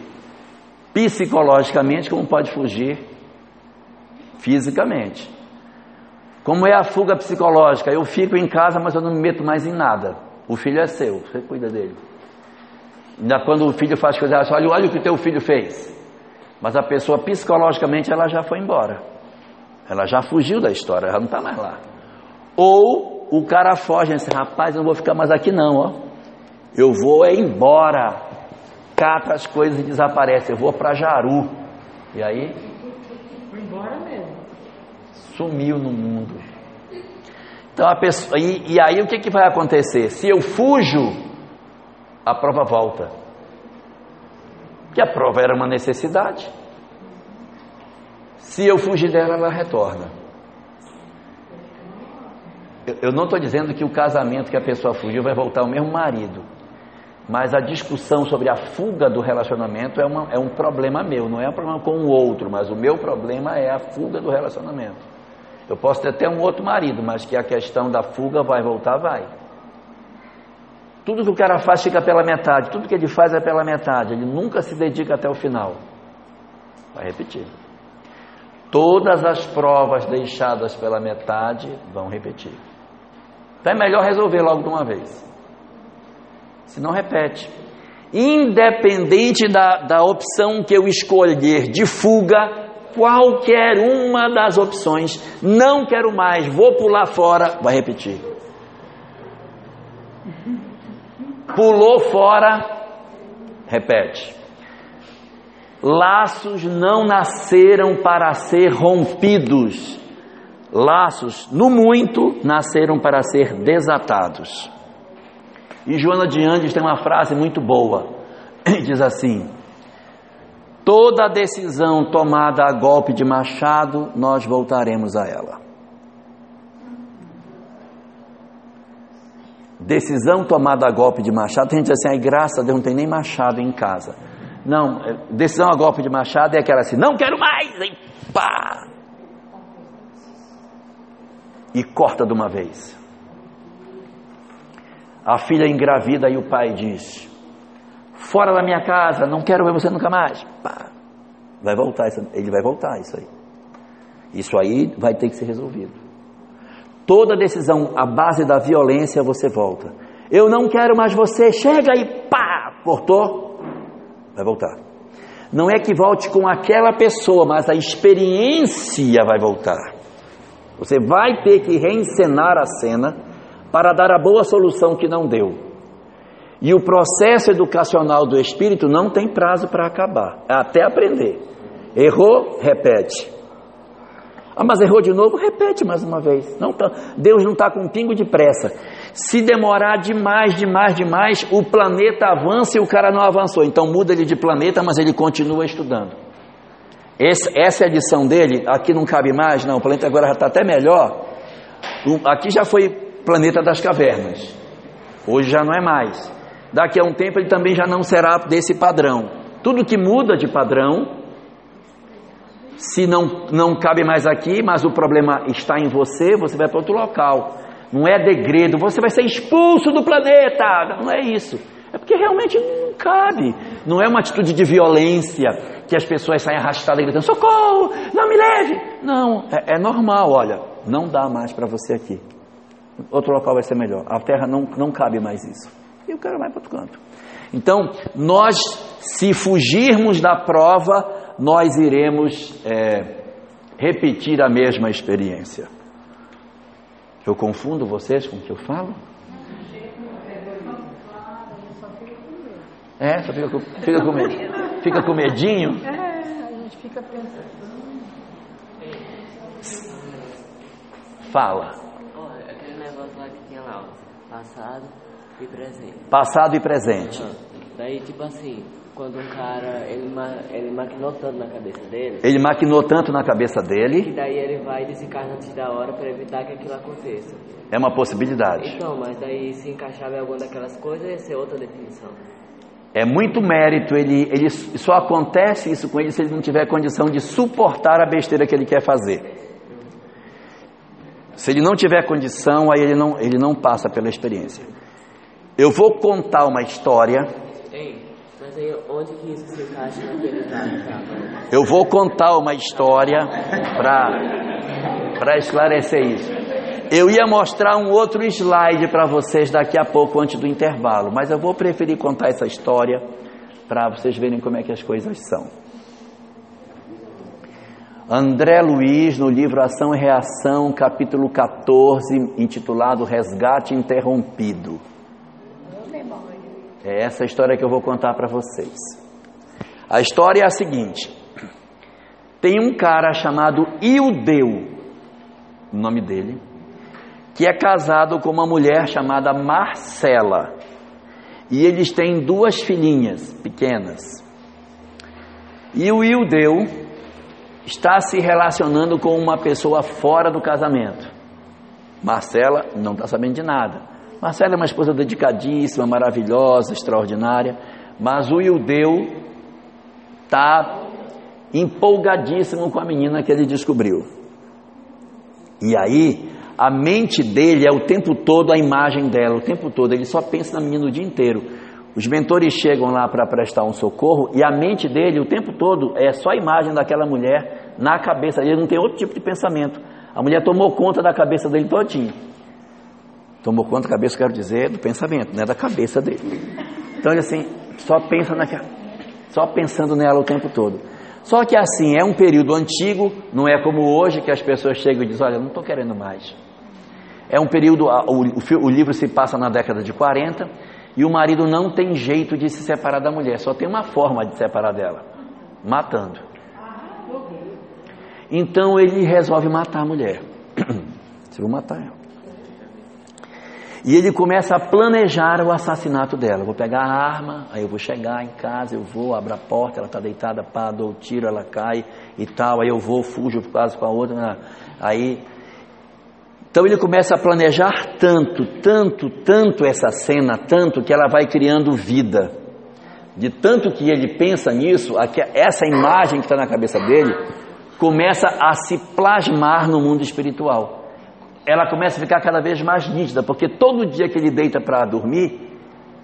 [SPEAKER 1] psicologicamente como pode fugir fisicamente. Como é a fuga psicológica? Eu fico em casa, mas eu não me meto mais em nada. O filho é seu, você cuida dele. Ainda quando o filho faz coisas, olha, olha o que teu filho fez. Mas a pessoa psicologicamente ela já foi embora. Ela já fugiu da história, ela não está mais lá. Ou o cara foge e diz, rapaz, eu não vou ficar mais aqui não, ó. Eu vou é embora. Cata as coisas e desaparece. Eu vou para Jaru. E aí?
[SPEAKER 3] Foi embora mesmo.
[SPEAKER 1] Sumiu no mundo. Então a pessoa, e, e aí o que, que vai acontecer? Se eu fujo, a prova volta. Que a prova era uma necessidade. Se eu fugir dela, ela retorna. Eu, eu não estou dizendo que o casamento que a pessoa fugiu vai voltar ao mesmo marido. Mas a discussão sobre a fuga do relacionamento é, uma, é um problema meu, não é um problema com o outro, mas o meu problema é a fuga do relacionamento. Eu posso ter até um outro marido, mas que a questão da fuga vai voltar, vai. Tudo que o cara faz fica pela metade, tudo que ele faz é pela metade, ele nunca se dedica até o final. Vai repetir. Todas as provas deixadas pela metade vão repetir. Então é melhor resolver logo de uma vez. Se não repete. Independente da, da opção que eu escolher de fuga, qualquer uma das opções, não quero mais, vou pular fora, vai repetir. Pulou fora, repete. Laços não nasceram para ser rompidos. Laços, no muito, nasceram para ser desatados. E Joana de Andes tem uma frase muito boa. <clears throat> Diz assim: Toda decisão tomada a golpe de machado, nós voltaremos a ela. Decisão tomada a golpe de machado, tem gente assim, ai, graças a Deus, não tem nem machado em casa. Não, é, decisão a golpe de machado é aquela assim, não quero mais, e pá! E corta de uma vez. A filha engravida e o pai diz: Fora da minha casa, não quero ver você nunca mais. Pá. Vai voltar, ele vai voltar isso aí. Isso aí vai ter que ser resolvido. Toda decisão à base da violência você volta. Eu não quero mais você, chega e pá, cortou, vai voltar. Não é que volte com aquela pessoa, mas a experiência vai voltar. Você vai ter que reencenar a cena para dar a boa solução que não deu. E o processo educacional do espírito não tem prazo para acabar, é até aprender. Errou, repete. Ah, mas errou de novo, repete mais uma vez. Não tá, Deus não está com um pingo de pressa. Se demorar demais, demais, demais, o planeta avança e o cara não avançou. Então muda ele de planeta, mas ele continua estudando. Esse, essa é a lição dele. Aqui não cabe mais, não. O planeta agora já está até melhor. Aqui já foi planeta das cavernas. Hoje já não é mais. Daqui a um tempo ele também já não será desse padrão. Tudo que muda de padrão se não, não cabe mais aqui, mas o problema está em você, você vai para outro local. Não é degredo, você vai ser expulso do planeta. Não é isso. É porque realmente não cabe. Não é uma atitude de violência que as pessoas saem arrastadas gritando: socorro, não me leve. Não, é, é normal. Olha, não dá mais para você aqui. Outro local vai ser melhor. A terra não, não cabe mais isso. E o cara vai para outro canto. Então, nós, se fugirmos da prova, nós iremos é, repetir a mesma experiência. Eu confundo vocês com o que eu falo? É, só fica com, fica com, med, fica com medinho?
[SPEAKER 3] É, a gente fica pensando.
[SPEAKER 1] Fala.
[SPEAKER 4] Olha, aquele negócio lá que tinha lá, ó, passado e presente.
[SPEAKER 1] Passado e presente.
[SPEAKER 4] Daí, tipo assim, quando um cara, ele, ma, ele maquinou tanto na cabeça dele,
[SPEAKER 1] Ele maquinou tanto na cabeça
[SPEAKER 4] que
[SPEAKER 1] dele,
[SPEAKER 4] daí ele vai desencarna antes da hora para evitar que aquilo aconteça.
[SPEAKER 1] é uma possibilidade.
[SPEAKER 4] Então, mas daí se encaixava em alguma daquelas coisas, ia ser outra definição.
[SPEAKER 1] É muito mérito, ele, ele só acontece isso com ele se ele não tiver condição de suportar a besteira que ele quer fazer. Se ele não tiver condição, aí ele não, ele não passa pela experiência. Eu vou contar uma história,
[SPEAKER 4] Ei, mas aí onde que isso se encaixa naquele caso?
[SPEAKER 1] Eu vou contar uma história para esclarecer isso. Eu ia mostrar um outro slide para vocês daqui a pouco, antes do intervalo, mas eu vou preferir contar essa história para vocês verem como é que as coisas são. André Luiz, no livro Ação e Reação, capítulo 14, intitulado Resgate Interrompido. É essa a história que eu vou contar para vocês. A história é a seguinte: tem um cara chamado Ildeu, o nome dele, que é casado com uma mulher chamada Marcela. E eles têm duas filhinhas pequenas. E o Ildeu está se relacionando com uma pessoa fora do casamento. Marcela não está sabendo de nada. Marcela é uma esposa dedicadíssima, maravilhosa, extraordinária, mas o Ildeu está empolgadíssimo com a menina que ele descobriu. E aí, a mente dele é o tempo todo a imagem dela, o tempo todo, ele só pensa na menina o dia inteiro. Os mentores chegam lá para prestar um socorro e a mente dele o tempo todo é só a imagem daquela mulher na cabeça dele, não tem outro tipo de pensamento. A mulher tomou conta da cabeça dele todinho. Tomou conta da cabeça, quero dizer, do pensamento, não é da cabeça dele. Então ele assim, só pensa naquela, só pensando nela o tempo todo. Só que assim, é um período antigo, não é como hoje que as pessoas chegam e dizem, olha, não estou querendo mais. É um período, o, o, o livro se passa na década de 40 e o marido não tem jeito de se separar da mulher, só tem uma forma de separar dela, matando. Então ele resolve matar a mulher. <clears throat> Se vou matar ela. E ele começa a planejar o assassinato dela. Vou pegar a arma, aí eu vou chegar em casa, eu vou, abro a porta, ela está deitada, pá, dou o tiro, ela cai e tal. Aí eu vou, fujo causa com a outra. né? Aí. Então ele começa a planejar tanto, tanto, tanto essa cena, tanto que ela vai criando vida. De tanto que ele pensa nisso, essa imagem que está na cabeça dele começa a se plasmar no mundo espiritual ela começa a ficar cada vez mais nítida, porque todo dia que ele deita para dormir,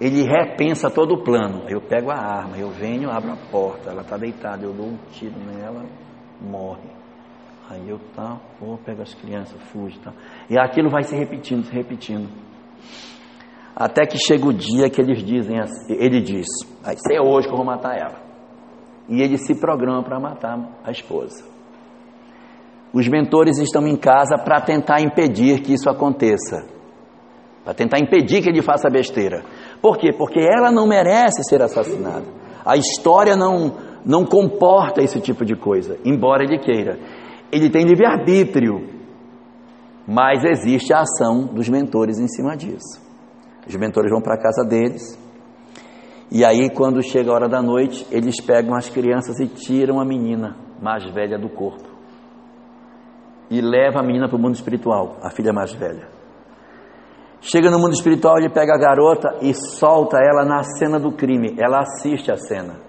[SPEAKER 1] ele repensa todo o plano. Eu pego a arma, eu venho, abro a porta, ela está deitada, eu dou um tiro nela, morre. Aí eu tá, vou, pego as crianças, fujo, tá. E aquilo vai se repetindo, se repetindo. Até que chega o dia que eles dizem assim, ele diz, vai ser hoje que eu vou matar ela. E ele se programa para matar a esposa. os mentores estão em casa para tentar impedir que isso aconteça. Para tentar impedir que ele faça besteira. Por quê? Porque ela não merece ser assassinada. A história não, não comporta esse tipo de coisa, embora ele queira. Ele tem livre-arbítrio, mas existe a ação dos mentores em cima disso. Os mentores vão para a casa deles, e aí, quando chega a hora da noite, eles pegam as crianças e tiram a menina mais velha do corpo. E leva a menina para o mundo espiritual, a filha mais velha. Chega no mundo espiritual, ele pega a garota e solta ela na cena do crime. Ela assiste a cena.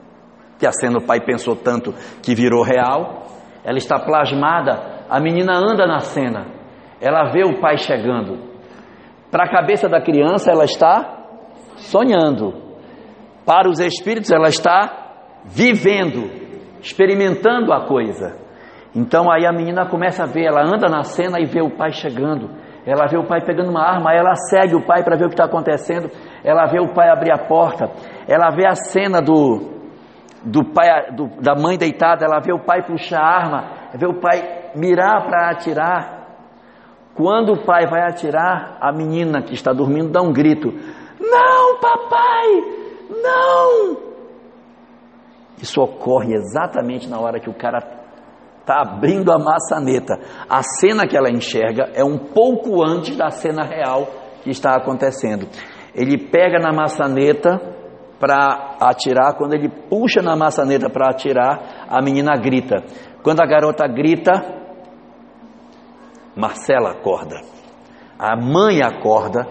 [SPEAKER 1] Que a cena o pai pensou tanto que virou real. Ela está plasmada. A menina anda na cena. Ela vê o pai chegando. Para a cabeça da criança, ela está sonhando. Para os espíritos, ela está vivendo, experimentando a coisa. Então aí a menina começa a ver, ela anda na cena e vê o pai chegando. Ela vê o pai pegando uma arma, ela segue o pai para ver o que está acontecendo. Ela vê o pai abrir a porta. Ela vê a cena do, do pai, do, da mãe deitada. Ela vê o pai puxar a arma. Vê o pai mirar para atirar. Quando o pai vai atirar, a menina que está dormindo dá um grito: Não, papai! Não! Isso ocorre exatamente na hora que o cara está abrindo a maçaneta. A cena que ela enxerga é um pouco antes da cena real que está acontecendo. Ele pega na maçaneta para atirar, quando ele puxa na maçaneta para atirar, a menina grita. Quando a garota grita, Marcela acorda. A mãe acorda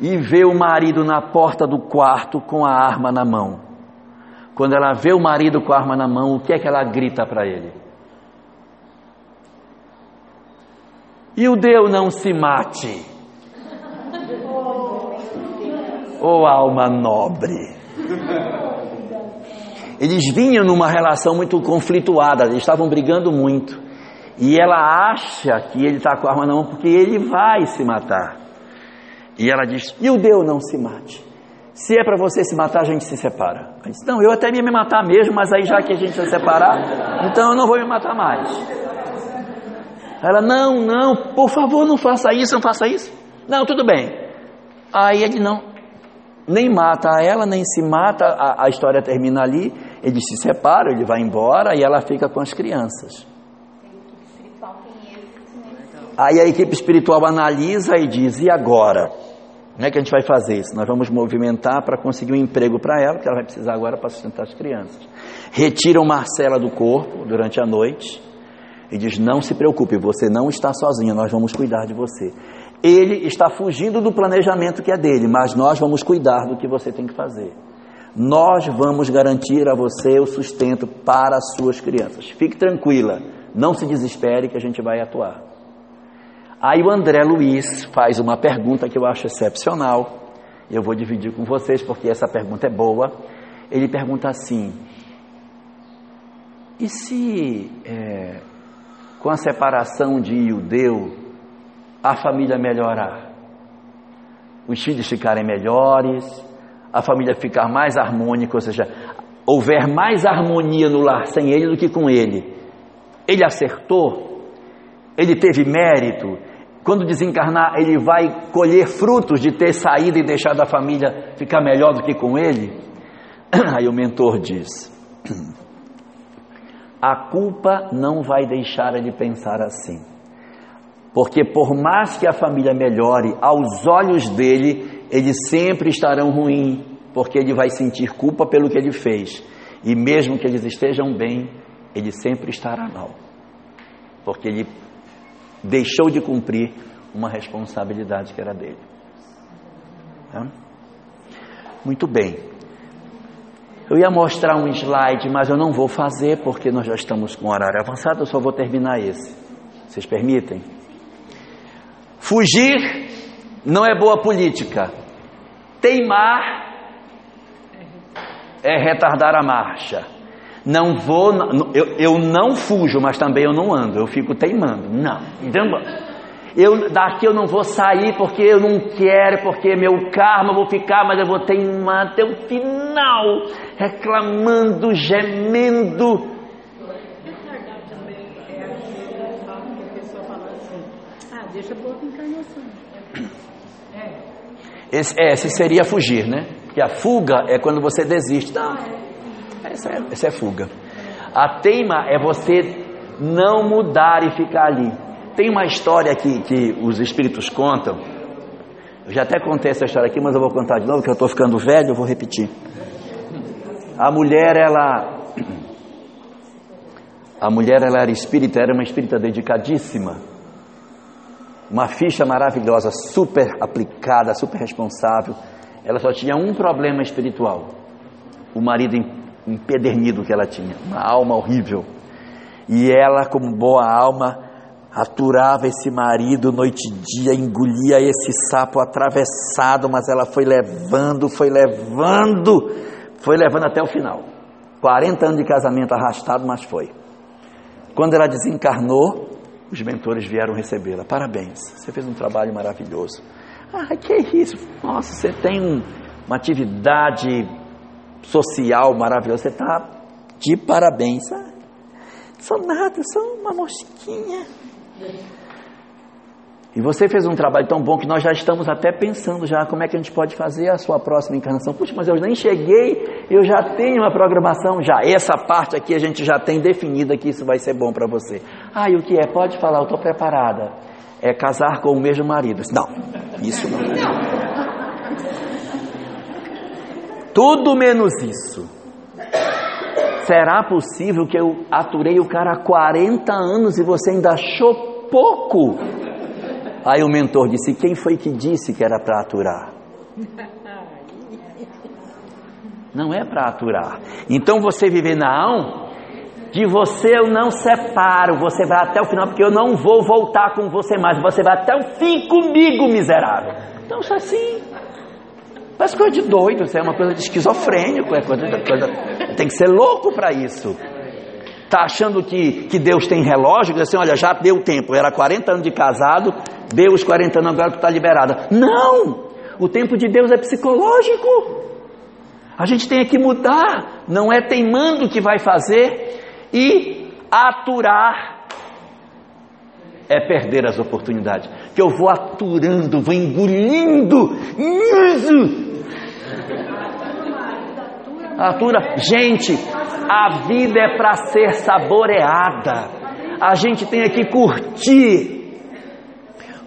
[SPEAKER 1] e vê o marido na porta do quarto com a arma na mão. Quando ela vê o marido com a arma na mão, o que é que ela grita para ele? E o Deus não se mate. Ô oh, alma nobre. <laughs> Eles vinham numa relação muito conflituada, eles estavam brigando muito. E ela acha que ele está com a arma na mão porque ele vai se matar. E ela diz: o Deus não se mate. Se é para você se matar, a gente se separa. Diz, não, eu até ia me matar mesmo, mas aí já que a gente vai separar, então eu não vou me matar mais. Ela, não, não, por favor, não faça isso, não faça isso. Não, tudo bem. Aí ele não, nem mata ela, nem se mata, a, a história termina ali, eles se separam, ele vai embora e ela fica com as crianças. Aí a equipe espiritual analisa e diz: e agora? Como é que a gente vai fazer isso? Nós vamos movimentar para conseguir um emprego para ela, porque ela vai precisar agora para sustentar as crianças. Retiram Marcela do corpo durante a noite e diz: Não se preocupe, você não está sozinha, nós vamos cuidar de você. Ele está fugindo do planejamento que é dele, mas nós vamos cuidar do que você tem que fazer. Nós vamos garantir a você o sustento para as suas crianças. Fique tranquila, não se desespere que a gente vai atuar. Aí o André Luiz faz uma pergunta que eu acho excepcional. Eu vou dividir com vocês porque essa pergunta é boa. Ele pergunta assim: e se é, com a separação de Iudeu a família melhorar? Os filhos ficarem melhores, a família ficar mais harmônica, ou seja, houver mais harmonia no lar sem ele do que com ele. Ele acertou? Ele teve mérito? Quando desencarnar, ele vai colher frutos de ter saído e deixado a família ficar melhor do que com ele? <clears throat> Aí o mentor diz: <clears throat> A culpa não vai deixar ele pensar assim. Porque por mais que a família melhore, aos olhos dele, eles sempre estarão ruins, porque ele vai sentir culpa pelo que ele fez. E mesmo que eles estejam bem, ele sempre estará mal. Porque ele deixou de cumprir uma responsabilidade que era dele. Muito bem. Eu ia mostrar um slide, mas eu não vou fazer porque nós já estamos com horário avançado, eu só vou terminar esse. Vocês permitem? Fugir não é boa política. Teimar é retardar a marcha. Não vou, eu, eu não fujo, mas também eu não ando, eu fico teimando. Não, então, eu, daqui eu não vou sair porque eu não quero, porque meu karma, eu vou ficar, mas eu vou teimar até o final, reclamando, gemendo. Esse, é, esse seria fugir, né? Porque a fuga é quando você desiste. Não, essa é, essa é fuga. A teima é você não mudar e ficar ali. Tem uma história que, que os espíritos contam. Eu já até contei essa história aqui, mas eu vou contar de novo, que eu estou ficando velho, eu vou repetir. A mulher, ela. A mulher, ela era espírita, era uma espírita dedicadíssima. Uma ficha maravilhosa, super aplicada, super responsável. Ela só tinha um problema espiritual: o marido empedernido que ela tinha, uma alma horrível. E ela, como boa alma, aturava esse marido noite e dia, engolia esse sapo atravessado, mas ela foi levando, foi levando, foi levando até o final. 40 anos de casamento arrastado, mas foi. Quando ela desencarnou, os mentores vieram recebê-la. Parabéns, você fez um trabalho maravilhoso. Ah, que isso? Nossa, você tem um, uma atividade social maravilhosa. Você está de parabéns. Ah, sou nada, sou uma mosquinha. E você fez um trabalho tão bom que nós já estamos até pensando já como é que a gente pode fazer a sua próxima encarnação. Puxa, mas eu nem cheguei, eu já tenho uma programação já. Essa parte aqui a gente já tem definida que isso vai ser bom para você. Ah, e o que é? Pode falar, eu estou preparada. É casar com o mesmo marido. Não, isso não. Tudo menos isso. Será possível que eu aturei o cara há 40 anos e você ainda achou pouco? Aí o mentor disse: Quem foi que disse que era para aturar? Não é para aturar. Então você viver não, de você eu não separo, você vai até o final, porque eu não vou voltar com você mais, você vai até o fim comigo, miserável. Então, é assim. Parece coisa de doido, isso é uma coisa de esquizofrênico, é coisa, coisa tem que ser louco para isso. Tá achando que, que Deus tem relógio? Diz assim, olha, já deu tempo, era 40 anos de casado, deu os 40 anos, agora tu está liberada. Não! O tempo de Deus é psicológico. A gente tem que mudar, não é teimando que vai fazer e aturar é perder as oportunidades. Que eu vou aturando, vou engolindo. Isso. Atura, gente, a vida é para ser saboreada. A gente tem que curtir.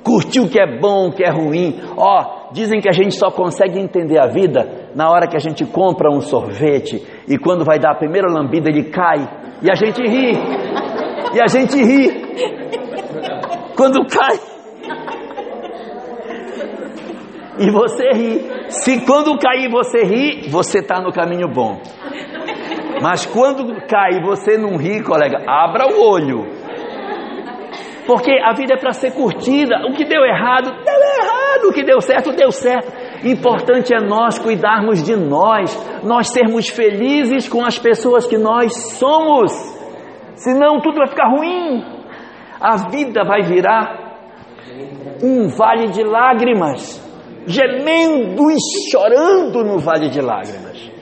[SPEAKER 1] Curtir o que é bom, o que é ruim. Ó, dizem que a gente só consegue entender a vida na hora que a gente compra um sorvete e quando vai dar a primeira lambida ele cai e a gente ri. E a gente ri. Quando cai. E você ri. Se quando cair você ri, você está no caminho bom. Mas quando cai você não ri, colega, abra o olho. Porque a vida é para ser curtida. O que deu errado, deu errado. O que deu certo, deu certo. Importante é nós cuidarmos de nós, nós sermos felizes com as pessoas que nós somos. Senão tudo vai ficar ruim. A vida vai virar um vale de lágrimas, gemendo e chorando no vale de lágrimas.